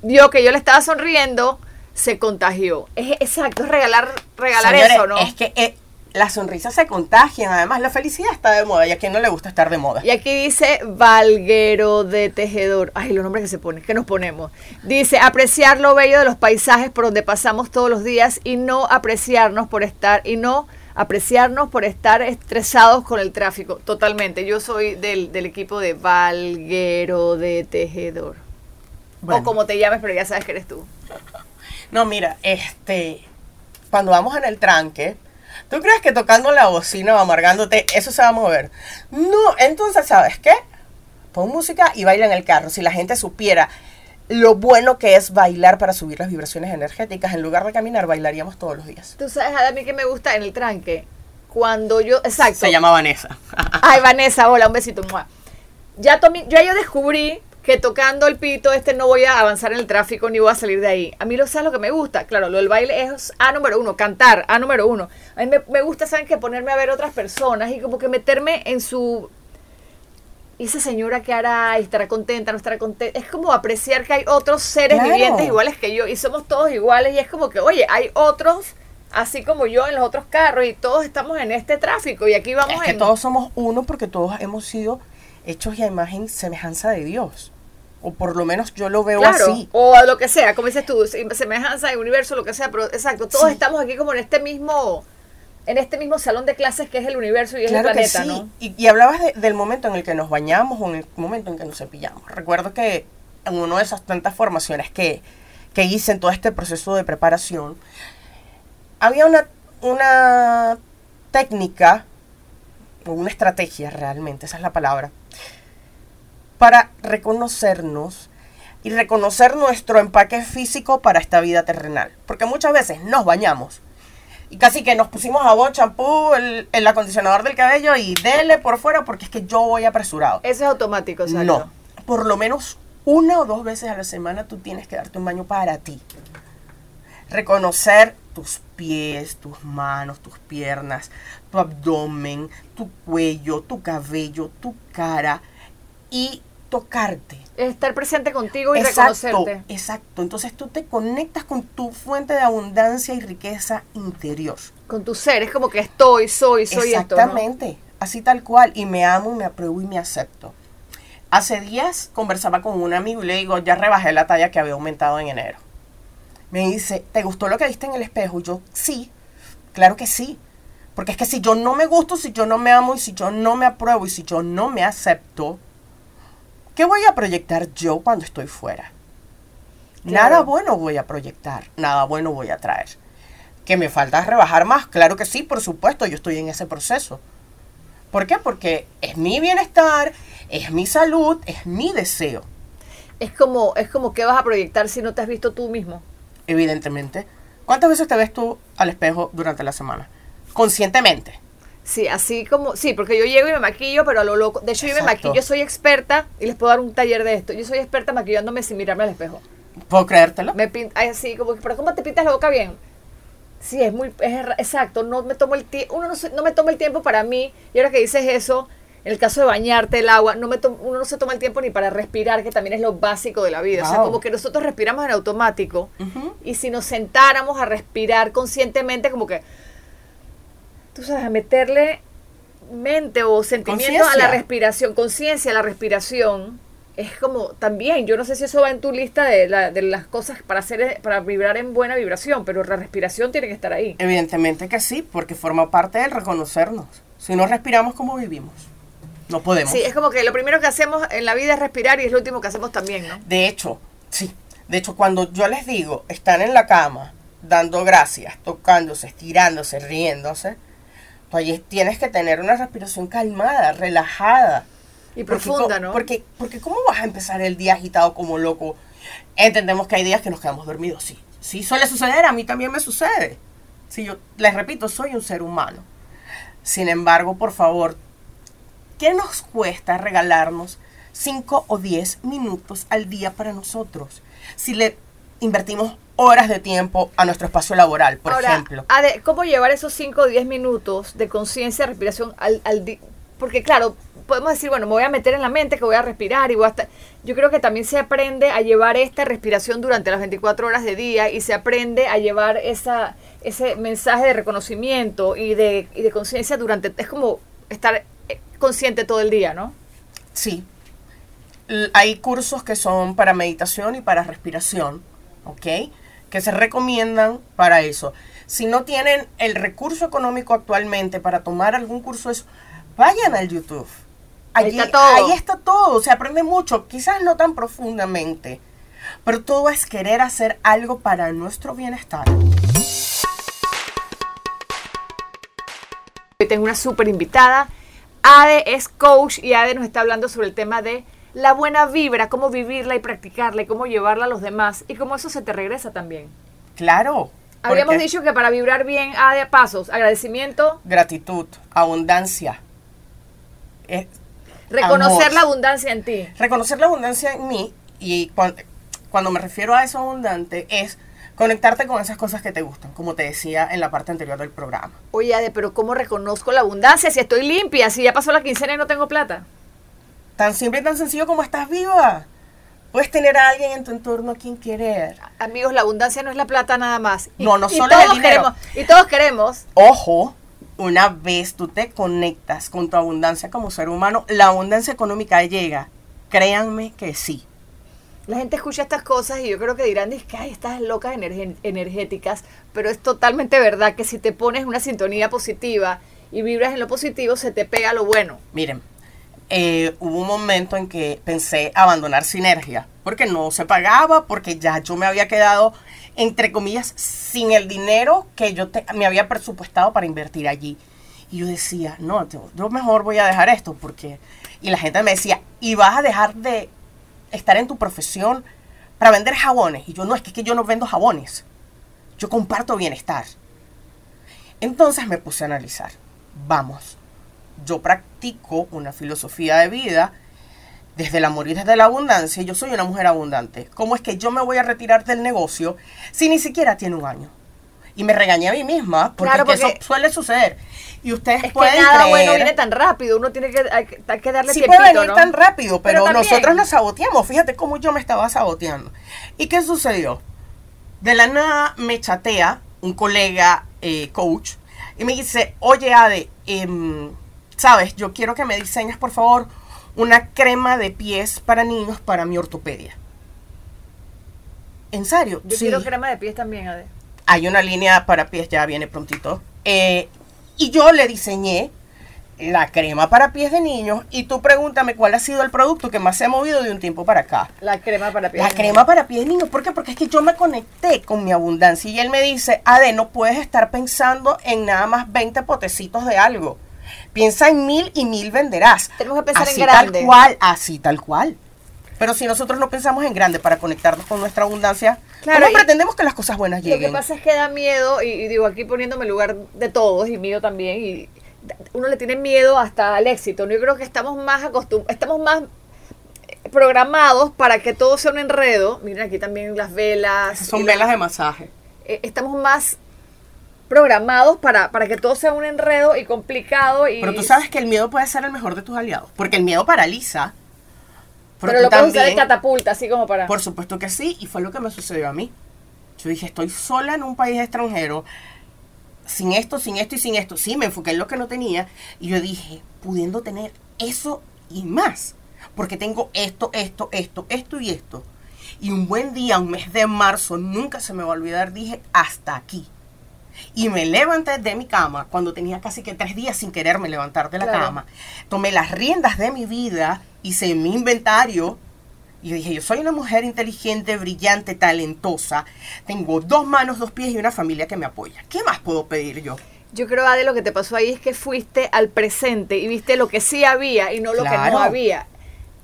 [SPEAKER 1] vio que yo le estaba sonriendo, se contagió. Es exacto, es regalar, regalar
[SPEAKER 2] Señores,
[SPEAKER 1] eso, ¿no?
[SPEAKER 2] Es que eh, las sonrisas se contagian. Además, la felicidad está de moda y a quien no le gusta estar de moda.
[SPEAKER 1] Y aquí dice Valguero de Tejedor. Ay, los nombres que se ponen, que nos ponemos. Dice, apreciar lo bello de los paisajes por donde pasamos todos los días y no apreciarnos por estar, y no apreciarnos por estar estresados con el tráfico. Totalmente. Yo soy del, del equipo de Valguero de Tejedor.
[SPEAKER 2] Bueno.
[SPEAKER 1] O como te llames, pero ya sabes que eres tú.
[SPEAKER 2] No, mira, este, cuando vamos en el tranque, ¿tú crees que tocando la bocina o amargándote, eso se va a mover? No, entonces, ¿sabes qué? Pon música y baila en el carro. Si la gente supiera lo bueno que es bailar para subir las vibraciones energéticas, en lugar de caminar, bailaríamos todos los días.
[SPEAKER 1] Tú sabes a mí que me gusta en el tranque. Cuando yo, exacto.
[SPEAKER 2] Se llama Vanessa.
[SPEAKER 1] Ay, Vanessa, hola, un besito. mua. Ya, Tommy, ya yo descubrí que tocando el pito este no voy a avanzar en el tráfico ni voy a salir de ahí. A mí lo sabes lo que me gusta. Claro, lo del baile es A número uno, cantar, A número uno. A mí me, me gusta, ¿saben que Ponerme a ver otras personas y como que meterme en su ¿y esa señora qué hará? ¿Y estará contenta? ¿No estará contenta? Es como apreciar que hay otros seres vivientes iguales que yo y somos todos iguales y es como que, oye, hay otros así como yo en los otros carros y todos estamos en este tráfico y aquí vamos
[SPEAKER 2] es que todos somos uno porque todos hemos sido hechos y a imagen semejanza de Dios o por lo menos yo lo veo así.
[SPEAKER 1] O lo que sea, como dices tú, semejanza de universo, lo que sea, pero exacto, todos estamos aquí como en este mismo en este mismo salón de clases que es el universo y es el planeta, ¿no?
[SPEAKER 2] Y, hablabas del momento en el que nos bañamos o en el momento en que nos cepillamos. Recuerdo que en una de esas tantas formaciones que, que hice en todo este proceso de preparación, había una, una técnica, o una estrategia realmente, esa es la palabra, para reconocernos y reconocer nuestro empaque físico para esta vida terrenal. Porque muchas veces nos bañamos y casi que nos pusimos a champú, el, el, acondicionador del cabello y dele por fuera porque es que yo voy apresurado.
[SPEAKER 1] Eso es automático, ¿sabes?
[SPEAKER 2] No, por lo menos una o dos veces a la semana tú tienes que darte un baño para ti. Reconocer tus pies, tus manos, tus piernas, tu abdomen, tu cuello, tu cabello, tu cara y tocarte.
[SPEAKER 1] Estar presente contigo y reconocerte.
[SPEAKER 2] Exacto. Entonces tú te conectas con tu fuente de abundancia y riqueza interior.
[SPEAKER 1] Con tu ser. Es como que estoy, soy, soy
[SPEAKER 2] Exactamente. Así tal cual. Y me amo, me apruebo y me acepto. Hace días conversaba con un amigo y le digo, ya rebajé la talla que había aumentado en enero. Me dice, ¿te gustó lo que viste en el espejo? Y yo, sí, claro que sí. Porque es que si yo no me gusto, si yo no me amo y si yo no me apruebo y si yo no me acepto, ¿Qué voy a proyectar yo cuando estoy fuera? Nada bueno voy a proyectar, nada bueno voy a traer. ¿Que me falta rebajar más? Claro que sí, por supuesto, yo estoy en ese proceso. ¿Por qué? Porque es mi bienestar, es mi salud, es mi deseo.
[SPEAKER 1] Es como, es como que vas a proyectar si no te has visto tú mismo.
[SPEAKER 2] Evidentemente. ¿Cuántas veces te ves tú al espejo durante la semana? Conscientemente.
[SPEAKER 1] Sí, así como, sí, porque yo llego y me maquillo, pero a lo loco. De hecho, yo me maquillo, yo soy experta, y les puedo dar un taller de esto. Yo soy experta maquillándome sin mirarme al espejo.
[SPEAKER 2] ¿Puedo creértelo?
[SPEAKER 1] Me pinto, así como, pero ¿cómo te pintas la boca bien? Sí, es muy, es, exacto, no me tomo el tiempo, uno no, me toma el tiempo para mí, y ahora que dices eso, en el caso de bañarte el agua, no me uno no se toma el tiempo ni para respirar, que también es lo básico de la vida. O sea, como que nosotros respiramos en automático, y si nos sentáramos a respirar conscientemente, como que tú sabes, a meterle mente o sentimiento a la respiración, conciencia a la respiración, es como también, yo no sé si eso va en tu lista de, las cosas para hacer, para vibrar en buena vibración, pero la respiración tiene que estar ahí.
[SPEAKER 2] Evidentemente que sí, porque forma parte del reconocernos. Si no respiramos, ¿cómo vivimos? No podemos.
[SPEAKER 1] Sí, es como que lo primero que hacemos en la vida es respirar y es lo último que hacemos también, ¿no?
[SPEAKER 2] De hecho, sí. De hecho, cuando yo les digo, están en la cama, dando gracias, tocándose, estirándose, riéndose, Oye, tienes que tener una respiración calmada, relajada.
[SPEAKER 1] Y profunda, ¿no?
[SPEAKER 2] Porque, porque ¿cómo vas a empezar el día agitado como loco? Entendemos que hay días que nos quedamos dormidos, sí. Sí, suele suceder, a mí también me sucede. Si yo, les repito, soy un ser humano. Sin embargo, por favor, ¿qué nos cuesta regalarnos 5 o 10 minutos al día para nosotros? Si le invertimos horas de tiempo a nuestro espacio laboral, por ejemplo.
[SPEAKER 1] ¿Cómo llevar esos 5 o 10 minutos de conciencia, respiración al, al Porque claro, podemos decir, bueno, me voy a meter en la mente que voy a respirar y voy a estar... Yo creo que también se aprende a llevar esta respiración durante las 24 horas de día y se aprende a llevar esa, ese mensaje de reconocimiento y de, y de conciencia durante... Es como estar eh, consciente todo el día, ¿no?
[SPEAKER 2] Sí. Hay cursos que son para meditación y para respiración, ¿ok? Que se recomiendan para eso. Si no tienen el recurso económico actualmente para tomar algún curso, eso, vayan al YouTube.
[SPEAKER 1] ahí está todo.
[SPEAKER 2] Ahí está todo, se aprende mucho, quizás no tan profundamente, pero todo es querer hacer algo para nuestro bienestar.
[SPEAKER 1] Hoy tengo una súper invitada. Ade es coach y Ade nos está hablando sobre el tema de la buena vibra, cómo vivirla y practicarla y cómo llevarla a los demás y cómo eso se te regresa también.
[SPEAKER 2] Claro.
[SPEAKER 1] Habíamos dicho que para vibrar bien hay pasos, agradecimiento,
[SPEAKER 2] gratitud, abundancia.
[SPEAKER 1] Reconocer la abundancia en ti.
[SPEAKER 2] Reconocer la abundancia en mí y cuando, cuando me refiero a eso abundante es conectarte con esas cosas que te gustan, como te decía en la parte anterior del programa.
[SPEAKER 1] Oye, Ade, pero ¿cómo reconozco la abundancia si estoy limpia, si ya pasó la quincena y no tengo plata?
[SPEAKER 2] Tan simple y tan sencillo como estás viva. Puedes tener a alguien en tu entorno a quien querer.
[SPEAKER 1] Amigos, la abundancia no es la plata nada más.
[SPEAKER 2] no, no solo el dinero.
[SPEAKER 1] Queremos, y todos queremos.
[SPEAKER 2] Ojo, una vez tú te conectas con tu abundancia como ser humano, la abundancia económica llega. Créanme que sí.
[SPEAKER 1] La gente escucha estas cosas y yo creo que dirán, es que hay estas locas energéticas, pero es totalmente verdad que si te pones una sintonía positiva y vibras en lo positivo, se te pega lo bueno.
[SPEAKER 2] Miren, eh, hubo un momento en que pensé abandonar Sinergia, porque no se pagaba, porque ya yo me había quedado, entre comillas, sin el dinero que yo me había presupuestado para invertir allí. Y yo decía, no, yo mejor voy a dejar esto, porque... Y la gente me decía, ¿y vas a dejar de estar en tu profesión para vender jabones? Y yo, no, es que, es que yo no vendo jabones, yo comparto bienestar. Entonces me puse a analizar, vamos, yo practico una filosofía de vida desde el amor y desde la abundancia. Yo soy una mujer abundante. ¿Cómo es que yo me voy a retirar del negocio si ni siquiera tiene un año? Y me regañé a mí misma porque, eso suele suceder. Y ustedes
[SPEAKER 1] es
[SPEAKER 2] pueden
[SPEAKER 1] que nada bueno viene tan rápido. Uno tiene que, que darle
[SPEAKER 2] Sí puede venir tan rápido, pero, nosotros nos saboteamos. Fíjate cómo yo me estaba saboteando. ¿Y qué sucedió? De la nada me chatea un colega eh, coach y me dice, oye Ade, eh, sabes, yo quiero que me diseñes, por favor, una crema de pies para niños para mi ortopedia. ¿En serio?
[SPEAKER 1] Yo quiero crema de pies también, Ade.
[SPEAKER 2] Hay una línea para pies, ya viene prontito. Eh, y yo le diseñé la crema para pies de niños y tú pregúntame cuál ha sido el producto que más se ha movido de un tiempo para acá.
[SPEAKER 1] La crema para pies.
[SPEAKER 2] La crema para pies de niños. ¿Por qué? Porque es que yo me conecté con mi abundancia y él me dice, Ade, no puedes estar pensando en nada más 20 potecitos de algo. Piensa en mil y mil venderás.
[SPEAKER 1] Tenemos que pensar
[SPEAKER 2] así
[SPEAKER 1] en grande.
[SPEAKER 2] tal cual, así tal cual. Pero si nosotros no pensamos en grande para conectarnos con nuestra abundancia, claro, ¿cómo pretendemos que las cosas buenas lleguen?
[SPEAKER 1] Lo que pasa es que da miedo, y, digo aquí poniéndome el lugar de todos, y mío también, y uno le tiene miedo hasta al éxito. Yo creo que estamos más acostumbrados, estamos más programados para que todo sea un enredo. Miren aquí también las velas.
[SPEAKER 2] Son velas de masaje.
[SPEAKER 1] Eh, estamos más programados para, para que todo sea un enredo y complicado. Y...
[SPEAKER 2] Pero tú sabes que el miedo puede ser el mejor de tus aliados, porque el miedo paraliza.
[SPEAKER 1] Pero, lo puedes usar de catapulta, así como para...
[SPEAKER 2] Por supuesto que sí, y fue lo que me sucedió a mí. Yo dije, estoy sola en un país extranjero, sin esto, sin esto y sin esto. Sí, me enfoqué en lo que no tenía, y yo dije, pudiendo tener eso y más, porque tengo esto, esto, esto, esto y esto. Y un buen día, un mes de marzo, nunca se me va a olvidar, dije, hasta aquí y me levanté de mi cama cuando tenía casi que tres días sin quererme levantar de la cama. Tomé las riendas de mi vida, hice mi inventario y dije, yo soy una mujer inteligente, brillante, talentosa, tengo dos manos, dos pies y una familia que me apoya. ¿Qué más puedo pedir yo?
[SPEAKER 1] Yo creo, Ade, lo que te pasó ahí es que fuiste al presente y viste lo que sí había y no lo que no había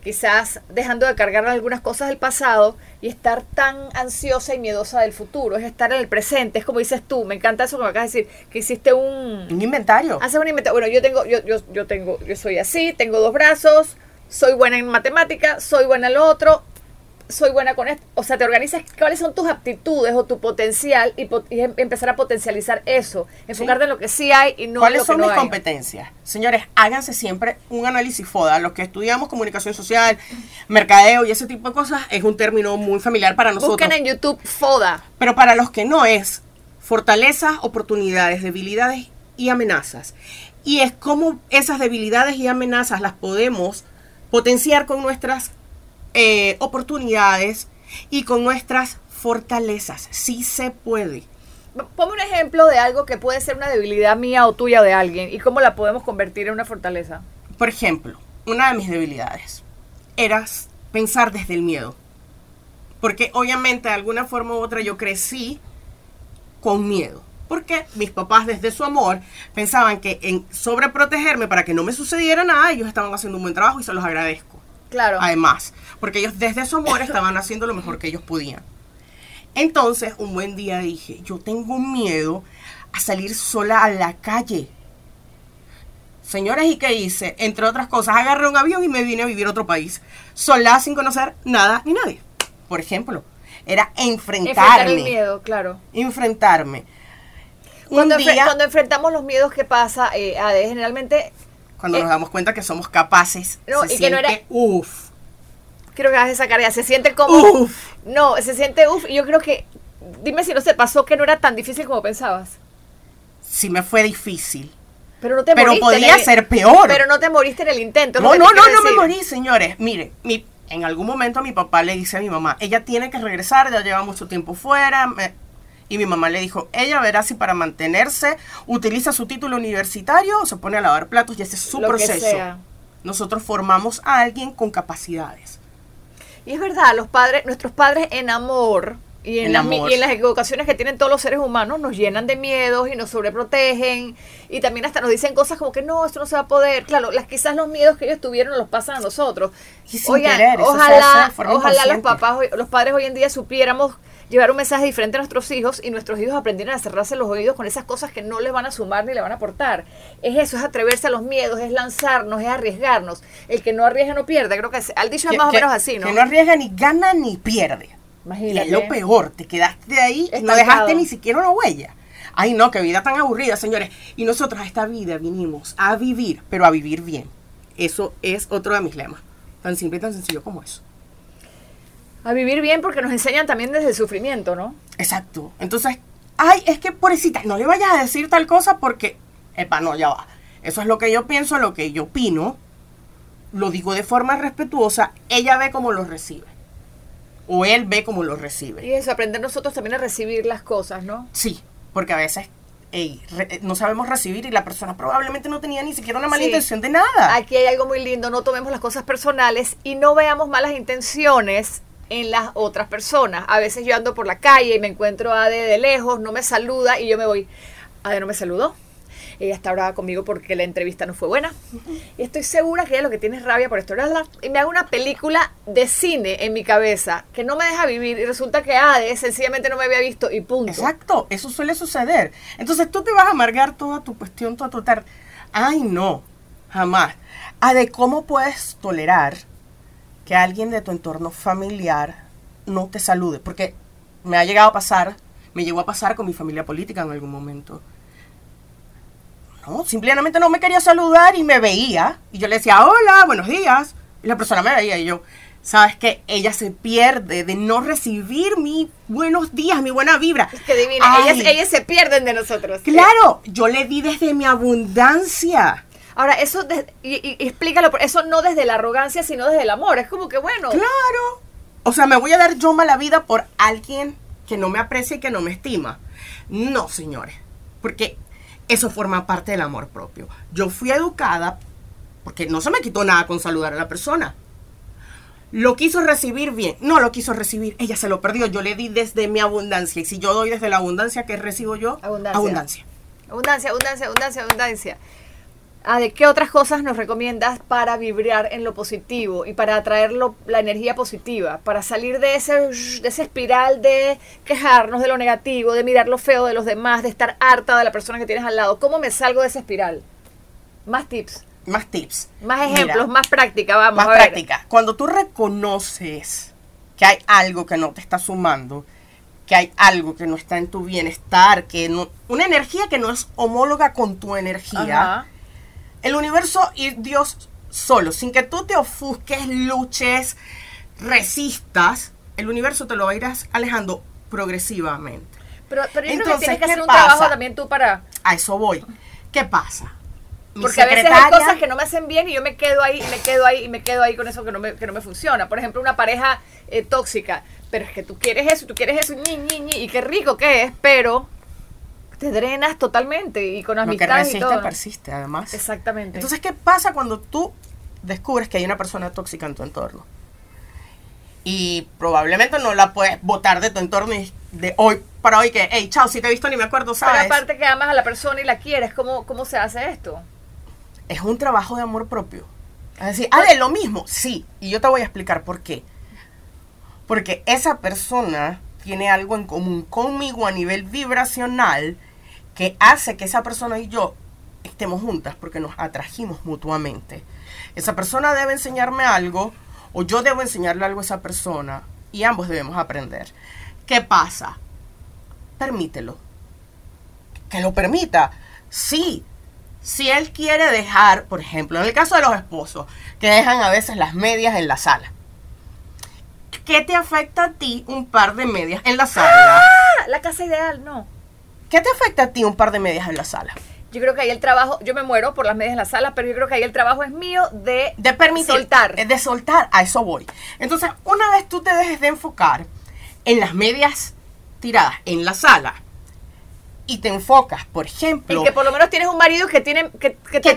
[SPEAKER 1] quizás dejando de cargar algunas cosas del pasado y estar tan ansiosa y miedosa del futuro, es estar en el presente, es como dices tú, me encanta eso que me acabas de decir, que hiciste un...
[SPEAKER 2] Un inventario.
[SPEAKER 1] Haces un inventario. Bueno, yo tengo, yo, yo, yo tengo, yo soy así, tengo dos brazos, soy buena en matemática, soy buena en lo otro, soy buena con esto. O sea, te organizas cuáles son tus aptitudes o tu potencial y, em, empezar a potencializar eso. Enfocarte en lo que sí hay y no
[SPEAKER 2] ¿Cuáles
[SPEAKER 1] en lo que
[SPEAKER 2] son mis competencias? Señores, háganse siempre un análisis FODA. Los que estudiamos comunicación social, mercadeo y ese tipo de cosas es un término muy familiar para nosotros.
[SPEAKER 1] Busquen en YouTube FODA.
[SPEAKER 2] Pero para los que no es fortalezas, oportunidades, debilidades y amenazas. Y es como esas debilidades y amenazas las podemos potenciar con nuestras eh, oportunidades y con nuestras fortalezas. Sí se puede.
[SPEAKER 1] Ponme un ejemplo de algo que puede ser una debilidad mía o tuya de alguien y cómo la podemos convertir en una fortaleza.
[SPEAKER 2] Por ejemplo, una de mis debilidades era pensar desde el miedo. Porque obviamente de alguna forma u otra yo crecí con miedo. Porque mis papás desde su amor pensaban que en sobreprotegerme para que no me sucediera nada, ellos estaban haciendo un buen trabajo y se los agradezco.
[SPEAKER 1] Claro.
[SPEAKER 2] Además, porque ellos desde su amor *laughs* estaban haciendo lo mejor que ellos podían. Entonces, un buen día dije, yo tengo miedo a salir sola a la calle. Señores, ¿y qué hice? Entre otras cosas, agarré un avión y me vine a vivir a otro país, sola sin conocer nada ni nadie. Por ejemplo, era enfrentarme.
[SPEAKER 1] Enfrentar el miedo, claro.
[SPEAKER 2] Enfrentarme.
[SPEAKER 1] Cuando, cuando enfrentamos los miedos, ¿qué pasa? Eh, generalmente
[SPEAKER 2] cuando
[SPEAKER 1] Eh,
[SPEAKER 2] nos damos cuenta que somos capaces.
[SPEAKER 1] No,
[SPEAKER 2] se
[SPEAKER 1] y que no era-
[SPEAKER 2] siente, Uf.
[SPEAKER 1] Quiero que hagas esa carga. Se siente como.
[SPEAKER 2] Uf.
[SPEAKER 1] No, se siente uff. y Yo creo que. Dime si no se pasó que no era tan difícil como pensabas.
[SPEAKER 2] Sí me fue difícil.
[SPEAKER 1] Pero no te
[SPEAKER 2] Pero
[SPEAKER 1] moriste. en
[SPEAKER 2] podía
[SPEAKER 1] el-
[SPEAKER 2] ser peor.
[SPEAKER 1] Pero no te moriste en el intento.
[SPEAKER 2] No, no, no, no me morí, señores. Mire, mi, en algún momento mi papá le dice a mi mamá, ella tiene que regresar, ya lleva mucho tiempo fuera. me- y mi mamá le dijo, ella verá si para mantenerse utiliza su título universitario o se pone a lavar platos y ese es su
[SPEAKER 1] Lo
[SPEAKER 2] proceso. Nosotros formamos a alguien con capacidades.
[SPEAKER 1] Y es verdad, los padres, nuestros padres en amor y en, las, y en las equivocaciones que tienen todos los seres humanos nos llenan de miedos y nos sobreprotegen y también hasta nos dicen cosas como que no, esto no se va a poder. Claro, las, quizás los miedos que ellos tuvieron los pasan a nosotros.
[SPEAKER 2] Y sin querer, se
[SPEAKER 1] ojalá, ojalá los papás, los padres hoy en día supiéramos llevar un mensaje diferente a nuestros hijos y nuestros hijos aprendieran a cerrarse los oídos con esas cosas que no les van a sumar ni le van a aportar. Es eso, es atreverse a los miedos, es lanzarnos, es arriesgarnos. El que no arriesga no pierde. Creo que es- al dicho es
[SPEAKER 2] Que-
[SPEAKER 1] más o
[SPEAKER 2] que-
[SPEAKER 1] menos así, ¿no?
[SPEAKER 2] Que no arriesga ni gana ni pierde. Y
[SPEAKER 1] Imagínate.
[SPEAKER 2] es lo peor, te quedaste ahí y no dejaste ni siquiera una huella. Ay, no, qué vida tan aburrida, señores. Y nosotros a esta vida vinimos a vivir, pero a vivir bien. Eso es otro de mis lemas. Tan simple y tan sencillo como eso.
[SPEAKER 1] A vivir bien porque nos enseñan también desde el sufrimiento, ¿no?
[SPEAKER 2] Exacto. Entonces, ay, es que pobrecita, no le vayas a decir tal cosa porque, epa, no, ya va. Eso es lo que yo pienso, lo que yo opino. Lo digo de forma respetuosa. Ella ve cómo lo recibe. O él ve cómo lo recibe.
[SPEAKER 1] Y eso, aprender nosotros también a recibir las cosas, ¿no?
[SPEAKER 2] Sí, porque a veces ey, re- eh, no sabemos recibir y la persona probablemente no tenía ni siquiera una mala
[SPEAKER 1] Sí.
[SPEAKER 2] intención de nada.
[SPEAKER 1] Aquí hay algo muy lindo, no tomemos las cosas personales y no veamos malas intenciones en las otras personas. A veces yo ando por la calle y me encuentro a Ade de lejos, no me saluda y yo me voy, Ade no me saludó. Ella está brava conmigo porque la entrevista no fue buena. Y estoy segura que ella lo que tiene es rabia por esto. Y me hago una película de cine en mi cabeza que no me deja vivir y resulta que Ade sencillamente no me había visto y punto.
[SPEAKER 2] Exacto, eso suele suceder. Entonces tú te vas a amargar toda tu cuestión, toda tu tarde. Ay, no, jamás. Ah, de cómo puedes tolerar que alguien de tu entorno familiar no te salude. Porque me ha llegado a pasar, me llegó a pasar con mi familia política en algún momento. No, simplemente no me quería saludar y me veía. Y yo le decía, hola, buenos días. Y la persona me veía y yo, ¿sabes qué? Ella se pierde de no recibir mi buenos días, mi buena vibra.
[SPEAKER 1] Es que divina, ellas se pierden de nosotros.
[SPEAKER 2] Claro, yo le di desde mi abundancia.
[SPEAKER 1] Ahora, eso, de- y, y- explícalo, por- eso no desde la arrogancia, sino desde el amor. Es como que, bueno,
[SPEAKER 2] Claro. O sea, me voy a dar yo mala vida por alguien que no me aprecia y que no me estima. No, señores. Porque eso forma parte del amor propio. Yo fui educada porque no se me quitó nada con saludar a la persona. Lo quiso recibir bien. No lo quiso recibir. Ella se lo perdió. Yo le di desde mi abundancia. Y si yo doy desde la abundancia, ¿qué recibo yo?
[SPEAKER 1] Abundancia.
[SPEAKER 2] Abundancia.
[SPEAKER 1] abundancia, abundancia, abundancia, abundancia. Ah, ¿De qué otras cosas nos recomiendas para vibrar en lo positivo y para atraer lo- la energía positiva? Para salir de ese, de esa espiral de quejarnos de lo negativo, de mirar lo feo de los demás, de estar harta de la persona que tienes al lado. ¿Cómo me salgo de esa espiral? Más tips,
[SPEAKER 2] Más tips.
[SPEAKER 1] más
[SPEAKER 2] Mira,
[SPEAKER 1] ejemplos, más práctica, vamos
[SPEAKER 2] más
[SPEAKER 1] a ver.
[SPEAKER 2] práctica. Cuando tú reconoces que hay algo que no te está sumando, que hay algo que no está en tu bienestar, que no, una energía que no es homóloga con tu energía,
[SPEAKER 1] Ajá.
[SPEAKER 2] El universo y Dios solo, sin que tú te ofusques, luches, resistas, el universo te lo va a ir as- alejando progresivamente.
[SPEAKER 1] Pero, pero yo creo que
[SPEAKER 2] Entonces,
[SPEAKER 1] tienes que
[SPEAKER 2] ¿qué
[SPEAKER 1] hacer un
[SPEAKER 2] pasa?
[SPEAKER 1] trabajo también tú para...
[SPEAKER 2] A eso voy. ¿Qué pasa? Mi
[SPEAKER 1] Porque a veces hay cosas que no me hacen bien y yo me quedo ahí, y me quedo ahí, y me quedo ahí con eso que no me, que no me funciona. Por ejemplo, una pareja eh, tóxica. Pero es que tú quieres eso, tú quieres eso, ñi, ñi, ñi, y qué rico que es, pero te drenas totalmente y con
[SPEAKER 2] Lo que
[SPEAKER 1] amistades y todo. ¿no?
[SPEAKER 2] persiste, además.
[SPEAKER 1] Exactamente.
[SPEAKER 2] Entonces, ¿qué pasa cuando tú descubres que hay una persona tóxica en tu entorno? Y probablemente no la puedes botar de tu entorno y de hoy para hoy que, hey, chao, si te he visto ni me acuerdo,
[SPEAKER 1] pero
[SPEAKER 2] ¿sabes?
[SPEAKER 1] aparte que amas a la persona y la quieres, ¿cómo, cómo se hace esto?
[SPEAKER 2] es un trabajo de amor propio. Es decir, ah, de lo mismo, sí. Y yo te voy a explicar por qué. Porque esa persona tiene algo en común conmigo a nivel vibracional que hace que esa persona y yo estemos juntas porque nos atrajimos mutuamente. Esa persona debe enseñarme algo o yo debo enseñarle algo a esa persona y ambos debemos aprender. ¿Qué pasa? Permítelo. Que lo permita. Sí, si él quiere dejar, por ejemplo, en el caso de los esposos, que dejan a veces las medias en la sala. ¿Qué te afecta a ti un par de medias en la sala?
[SPEAKER 1] ¡Ah! La casa ideal, no.
[SPEAKER 2] ¿Qué te afecta a ti un par de medias en la sala?
[SPEAKER 1] Yo creo que ahí el trabajo, yo me muero por las medias en la sala, pero yo creo que ahí el trabajo es mío de,
[SPEAKER 2] de permitir,
[SPEAKER 1] soltar.
[SPEAKER 2] De soltar, a eso voy. Entonces, una vez tú te dejes de enfocar en las medias tiradas en la sala, y te enfocas, por ejemplo.
[SPEAKER 1] Y que por lo menos tienes un marido que tiene que, que, te,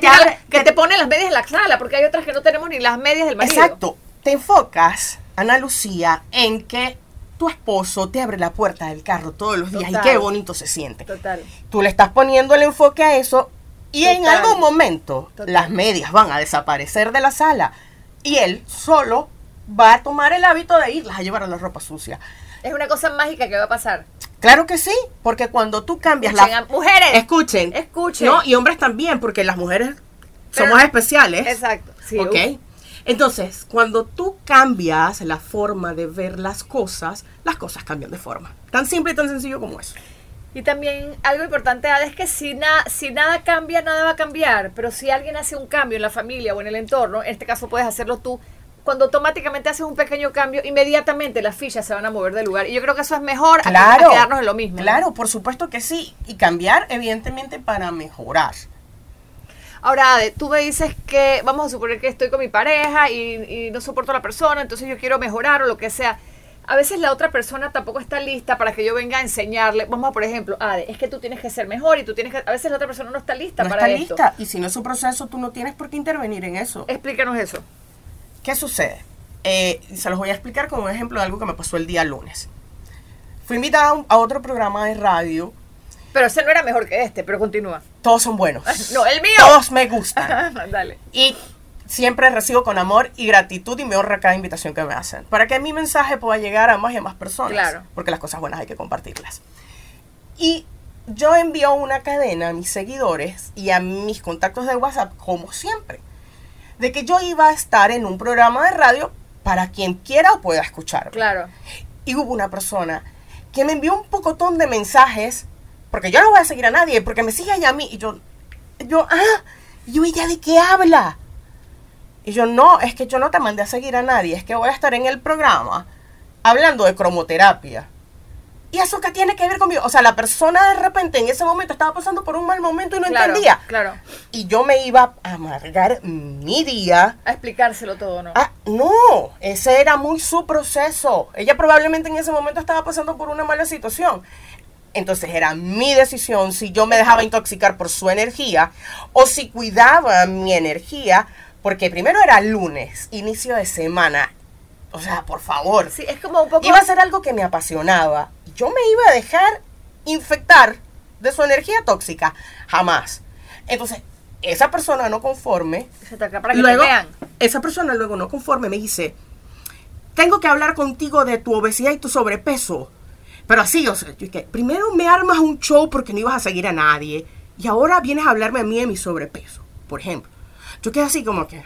[SPEAKER 1] que, te pone las medias en la sala, porque hay otras que no tenemos ni las medias del marido.
[SPEAKER 2] Exacto. Te enfocas, Ana Lucía, en que tu esposo te abre la puerta del carro todos los días y qué bonito se siente.
[SPEAKER 1] Total.
[SPEAKER 2] Tú le estás poniendo el enfoque a eso y en algún momento las medias van a desaparecer de la sala y él solo va a tomar el hábito de irlas a llevar a la ropa sucia.
[SPEAKER 1] Es una cosa mágica que va a pasar.
[SPEAKER 2] Claro que sí, porque cuando tú cambias la...
[SPEAKER 1] Mujeres.
[SPEAKER 2] Escuchen.
[SPEAKER 1] Escuchen.
[SPEAKER 2] No, y hombres también, porque las mujeres somos especiales.
[SPEAKER 1] Exacto. Sí,
[SPEAKER 2] ok. Entonces, cuando tú cambias la forma de ver las cosas, las cosas cambian de forma. Tan simple y tan sencillo como eso.
[SPEAKER 1] Y también algo importante es que si, si nada cambia, nada va a cambiar. Pero si alguien hace un cambio en la familia o en el entorno, en este caso puedes hacerlo tú, cuando automáticamente haces un pequeño cambio, inmediatamente las fichas se van a mover del lugar. Y yo creo que eso es mejor
[SPEAKER 2] claro,
[SPEAKER 1] a quedarnos en lo mismo.
[SPEAKER 2] Claro, por supuesto que sí. Y cambiar, evidentemente, para mejorar.
[SPEAKER 1] Ahora, Ade, tú me dices que, vamos a suponer que estoy con mi pareja y, no soporto a la persona, entonces yo quiero mejorar o lo que sea. A veces la otra persona tampoco está lista para que yo venga a enseñarle. Vamos a, por ejemplo, Ade, es que tú tienes que ser mejor y tú tienes que. A veces la otra persona no está lista
[SPEAKER 2] no
[SPEAKER 1] para
[SPEAKER 2] está lista. Y si no es su proceso, tú no tienes por qué intervenir en eso.
[SPEAKER 1] Explícanos eso.
[SPEAKER 2] ¿Qué sucede? Eh, se los voy a explicar como un ejemplo de algo que me pasó el día lunes. Fui invitada a, otro programa de radio.
[SPEAKER 1] Pero ese no era mejor que este, pero continúa.
[SPEAKER 2] Todos son buenos. *laughs*
[SPEAKER 1] no, el mío.
[SPEAKER 2] Todos me gustan. *laughs*
[SPEAKER 1] Dale.
[SPEAKER 2] Y siempre recibo con amor y gratitud y me honra cada invitación que me hacen. Para que mi mensaje pueda llegar a más y a más personas.
[SPEAKER 1] Claro.
[SPEAKER 2] Porque las cosas buenas hay que compartirlas. Y yo envío una cadena a mis seguidores y a mis contactos de WhatsApp, como siempre de que yo iba a estar en un programa de radio para quien quiera o pueda escuchar.
[SPEAKER 1] Claro.
[SPEAKER 2] Y hubo una persona que me envió un pocotón de mensajes, porque yo no voy a seguir a nadie, porque me sigue ella a mí. Y yo, yo, ah, y yo, ¿ella de qué habla? Y yo, no, es que yo no te mandé a seguir a nadie, es que voy a estar en el programa hablando de cromoterapia. ¿Y eso qué tiene que ver conmigo? O sea, la persona de repente en ese momento estaba pasando por un mal momento y no entendía.
[SPEAKER 1] Claro.
[SPEAKER 2] Y yo me iba a amargar mi día.
[SPEAKER 1] A explicárselo todo, ¿no?
[SPEAKER 2] Ah, no, ese era muy su proceso. Ella probablemente en ese momento estaba pasando por una mala situación. Entonces era mi decisión si yo me dejaba intoxicar por su energía o si cuidaba mi energía, porque primero era lunes, inicio de semana. O sea, por favor.
[SPEAKER 1] Sí, es como un poco.
[SPEAKER 2] Iba a ser algo que me apasionaba yo me iba a dejar infectar de su energía tóxica. Jamás. Entonces, esa persona no conforme.
[SPEAKER 1] para que luego, vean.
[SPEAKER 2] Esa persona luego no conforme me dice: Tengo que hablar contigo de tu obesidad y tu sobrepeso. Pero así, o sea, que primero me armas un show porque no ibas a seguir a nadie. Y ahora vienes a hablarme a mí de mi sobrepeso, por ejemplo. Yo quedé así como que.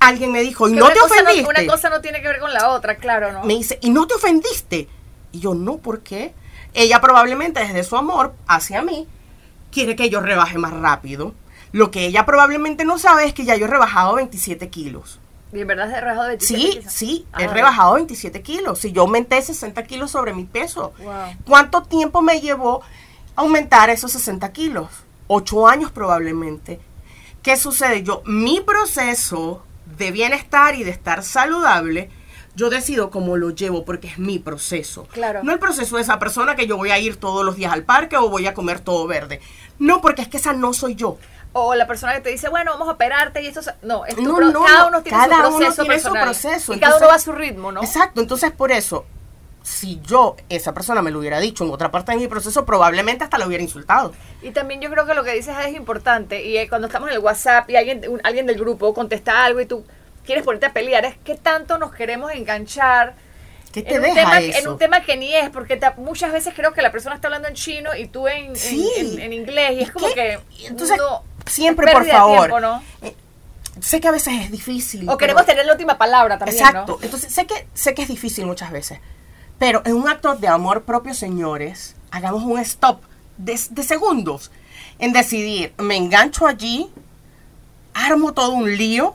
[SPEAKER 2] Alguien me dijo, ¿y no te ofendiste?
[SPEAKER 1] una cosa no tiene que ver con la otra, claro, ¿no?
[SPEAKER 2] Me dice, ¿y no te ofendiste? Y yo, no, ¿por qué? Ella probablemente desde su amor hacia mí quiere que yo rebaje más rápido. Lo que ella probablemente no sabe es que ya yo he rebajado 27 kilos.
[SPEAKER 1] ¿Y en verdad has rebajado 27
[SPEAKER 2] sí,
[SPEAKER 1] kilos?
[SPEAKER 2] Sí, he rebajado 27 kilos. Si yo aumenté 60 kilos sobre mi peso. ¿Cuánto tiempo me llevó aumentar esos 60 kilos? Ocho años probablemente. ¿Qué sucede? Yo, mi proceso de bienestar y de estar saludable yo decido cómo lo llevo porque es mi proceso.
[SPEAKER 1] Claro.
[SPEAKER 2] No el proceso de esa persona que yo voy a ir todos los días al parque o voy a comer todo verde. No, porque es que esa no soy yo.
[SPEAKER 1] O la persona que te dice, bueno, vamos a operarte y esto... No, es no, no, cada uno tiene su proceso
[SPEAKER 2] uno tiene su proceso.
[SPEAKER 1] Y cada uno va a su ritmo, ¿no?
[SPEAKER 2] Exacto, entonces por eso, si yo, esa persona me lo hubiera dicho en otra parte de mi proceso, probablemente hasta lo hubiera insultado.
[SPEAKER 1] Y también yo creo que lo que dices es importante. Y eh, cuando estamos en el WhatsApp y alguien, alguien del grupo contesta algo y tú quieres ponerte a pelear, es que tanto nos queremos enganchar.
[SPEAKER 2] ¿Qué te
[SPEAKER 1] en,
[SPEAKER 2] un
[SPEAKER 1] tema,
[SPEAKER 2] eso?
[SPEAKER 1] en un tema que ni es, porque muchas veces creo que la persona está hablando en chino y tú en, en, inglés, y es como que.
[SPEAKER 2] Entonces, siempre, por favor. ¿no? Eh, sé que a veces es difícil.
[SPEAKER 1] O queremos tener la última palabra también.
[SPEAKER 2] Exacto. Entonces, sé que, sé que es difícil muchas veces. Pero en un acto de amor propio, señores, hagamos un stop de, de segundos en decidir, me engancho allí, armo todo un lío,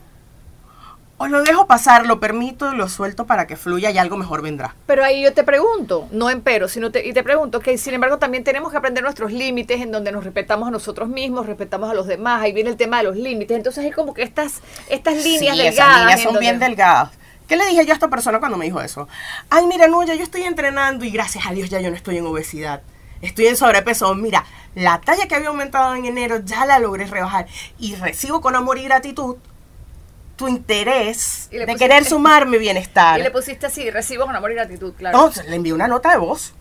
[SPEAKER 2] o lo dejo pasar, lo permito y lo suelto para que fluya y algo mejor vendrá.
[SPEAKER 1] Pero ahí yo te pregunto, no en pero, sino te, y te pregunto que sin embargo también tenemos que aprender nuestros límites en donde nos respetamos a nosotros mismos, respetamos a los demás, ahí viene el tema de los límites. Entonces hay como que estas, estas líneas
[SPEAKER 2] Sí,
[SPEAKER 1] delgadas.
[SPEAKER 2] esas líneas son bien delgadas. ¿Qué le dije yo a esta persona cuando me dijo eso? Ay, mira, no, ya yo estoy entrenando y gracias a Dios ya yo no estoy en obesidad. Estoy en sobrepeso. Mira, la talla que había aumentado en enero ya la logré rebajar. Y recibo con amor y gratitud tu interés
[SPEAKER 1] Y
[SPEAKER 2] de
[SPEAKER 1] pusiste-
[SPEAKER 2] querer *laughs* sumarme bienestar.
[SPEAKER 1] Y le pusiste así, recibo con amor y gratitud, claro.
[SPEAKER 2] Entonces, le envié una nota de voz.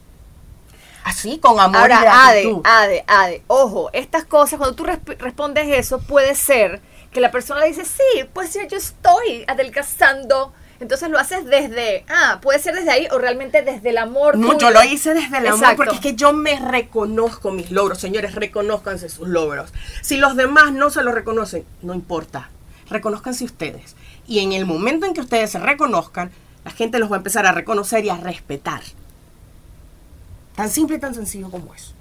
[SPEAKER 2] Así, con amor y
[SPEAKER 1] Ahora, Ade,
[SPEAKER 2] gratitud.
[SPEAKER 1] Ade, Ade, ojo, estas cosas, cuando tú resp- respondes eso, puede ser que la persona le dice, sí, pues ya yo estoy adelgazando. Entonces lo haces desde, ah, puede ser desde ahí o realmente desde el amor.
[SPEAKER 2] No,
[SPEAKER 1] tuyo.
[SPEAKER 2] yo lo hice desde el amor
[SPEAKER 1] Exacto.
[SPEAKER 2] porque es que yo me reconozco mis logros. Señores, reconozcanse sus logros. Si los demás no se lo reconocen, no importa. Reconózcanse ustedes. Y en el momento en que ustedes se reconozcan, la gente los va a empezar a reconocer y a respetar. Tan simple y tan sencillo como eso.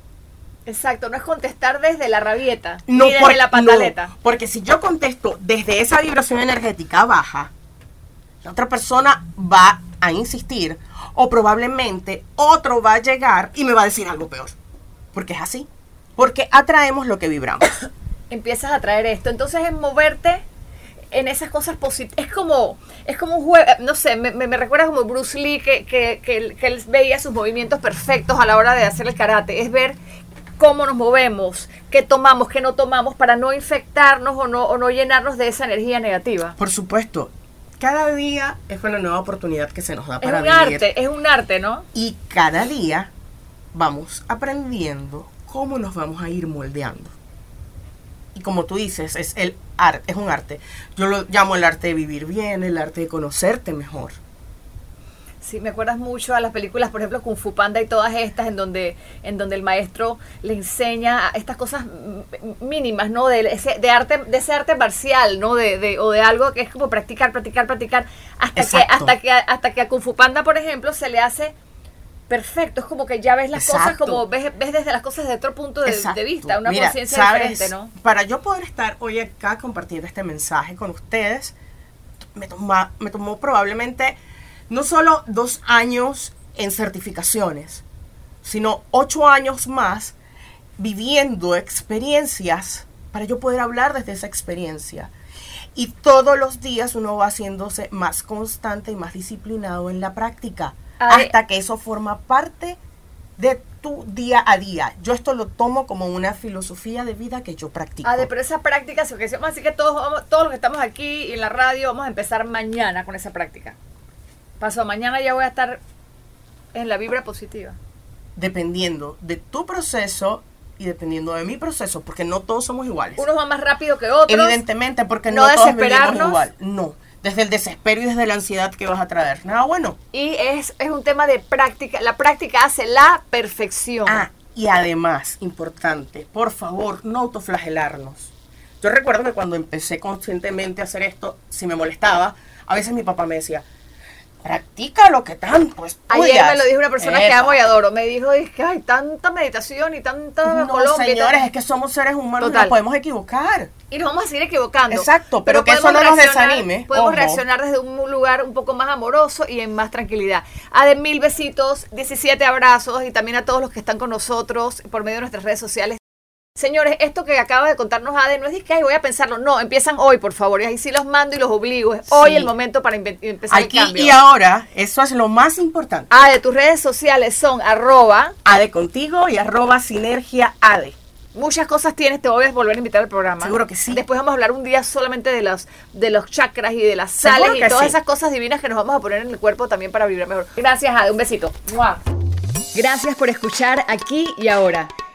[SPEAKER 1] Exacto, no es contestar desde la rabieta,
[SPEAKER 2] No,
[SPEAKER 1] ni desde
[SPEAKER 2] por-
[SPEAKER 1] la pataleta.
[SPEAKER 2] no, porque si yo contesto desde esa vibración energética baja, la otra persona va a insistir o probablemente otro va a llegar y me va a decir algo peor. Porque es así. Porque atraemos lo que vibramos. *coughs*
[SPEAKER 1] empiezas a traer esto. Entonces es moverte en esas cosas positivas. Es como, es como un juego, no sé, me, me- me recuerda como Bruce Lee que, que, que él, que él veía sus movimientos perfectos a la hora de hacer el karate. Es ver cómo nos movemos, qué tomamos, qué no tomamos para no infectarnos o no, o no llenarnos de esa energía negativa.
[SPEAKER 2] Por supuesto, cada día es una nueva oportunidad que se nos da
[SPEAKER 1] Es
[SPEAKER 2] para
[SPEAKER 1] un
[SPEAKER 2] vivir.
[SPEAKER 1] arte, es un arte, ¿no?
[SPEAKER 2] Y cada día vamos aprendiendo cómo nos vamos a ir moldeando. Y como tú dices, es el arte, es un arte. Yo lo llamo el arte de vivir bien, el arte de conocerte mejor.
[SPEAKER 1] Sí, me acuerdas mucho a las películas, por ejemplo, Kung Fu Panda y todas estas, en donde, en donde el maestro le enseña estas cosas mínimas, ¿no? De ese, de arte, de ese arte marcial, ¿no? De, de- o de algo que es como practicar, practicar, practicar, hasta que, hasta que, hasta que a Kung Fu Panda, por ejemplo, se le hace perfecto. Es como que ya ves las cosas como ves, ves desde las cosas desde otro punto de, vista, una conciencia diferente, ¿no?
[SPEAKER 2] Para yo poder estar hoy acá compartiendo este mensaje con ustedes, me, toma- me tomó probablemente no solo dos años en certificaciones, sino ocho años más viviendo experiencias para yo poder hablar desde esa experiencia. Y todos los días uno va haciéndose más constante y más disciplinado en la práctica. Hasta que eso forma parte de tu día a día. Yo esto lo tomo como una filosofía de vida que yo practico.
[SPEAKER 1] Ah, de, pero esa práctica, así que todos, vamos- todos los que estamos aquí y en la radio vamos a empezar mañana con esa práctica. Paso mañana ya voy a estar en la vibra positiva.
[SPEAKER 2] Dependiendo de tu proceso y dependiendo de mi proceso, porque no todos somos iguales.
[SPEAKER 1] Unos van más rápido que otros.
[SPEAKER 2] Evidentemente, porque
[SPEAKER 1] no
[SPEAKER 2] no, todos vivimos igual. No, desde el desespero y desde la ansiedad que vas a traer. Nada bueno.
[SPEAKER 1] Y es, es un tema de práctica. La práctica hace la perfección.
[SPEAKER 2] Ah, y además, importante, por favor, no autoflagelarnos. Yo recuerdo que cuando empecé conscientemente a hacer esto, si me molestaba, a veces mi papá me decía, practica lo que tanto estudias.
[SPEAKER 1] Ayer me lo dijo una persona que amo y adoro. Me dijo, es que hay tanta meditación y tanta
[SPEAKER 2] No,
[SPEAKER 1] Colombia. y
[SPEAKER 2] señores, es que somos seres humanos y
[SPEAKER 1] Total.
[SPEAKER 2] nos podemos equivocar.
[SPEAKER 1] Y nos vamos a seguir equivocando.
[SPEAKER 2] Exacto, pero que eso no nos desanime,
[SPEAKER 1] Podemos
[SPEAKER 2] ojo.
[SPEAKER 1] reaccionar desde un lugar un poco más amoroso y en más tranquilidad. A de mil besitos, 17 abrazos y también a todos los que están con nosotros por medio de nuestras redes sociales. Señores, esto que acaba de contarnos Ade no es que "Ay, voy a pensarlo, no, empiezan hoy, por favor, y ahí sí los mando y los obligo. Es hoy el momento para empezar
[SPEAKER 2] Aquí
[SPEAKER 1] el cambio.
[SPEAKER 2] y ahora, eso es lo más importante.
[SPEAKER 1] Ade, tus redes sociales son arroba,
[SPEAKER 2] Ade contigo y arroba sinergia Ade.
[SPEAKER 1] muchas cosas tienes, te voy a volver a invitar al programa.
[SPEAKER 2] Seguro que sí.
[SPEAKER 1] Después vamos a hablar un día solamente de los, de los chakras y de las
[SPEAKER 2] Seguro
[SPEAKER 1] sales y todas
[SPEAKER 2] sí.
[SPEAKER 1] esas cosas divinas que nos vamos a poner en el cuerpo también para vibrar mejor. Gracias, Ade, un besito. ¡Mua! Gracias por escuchar aquí y ahora.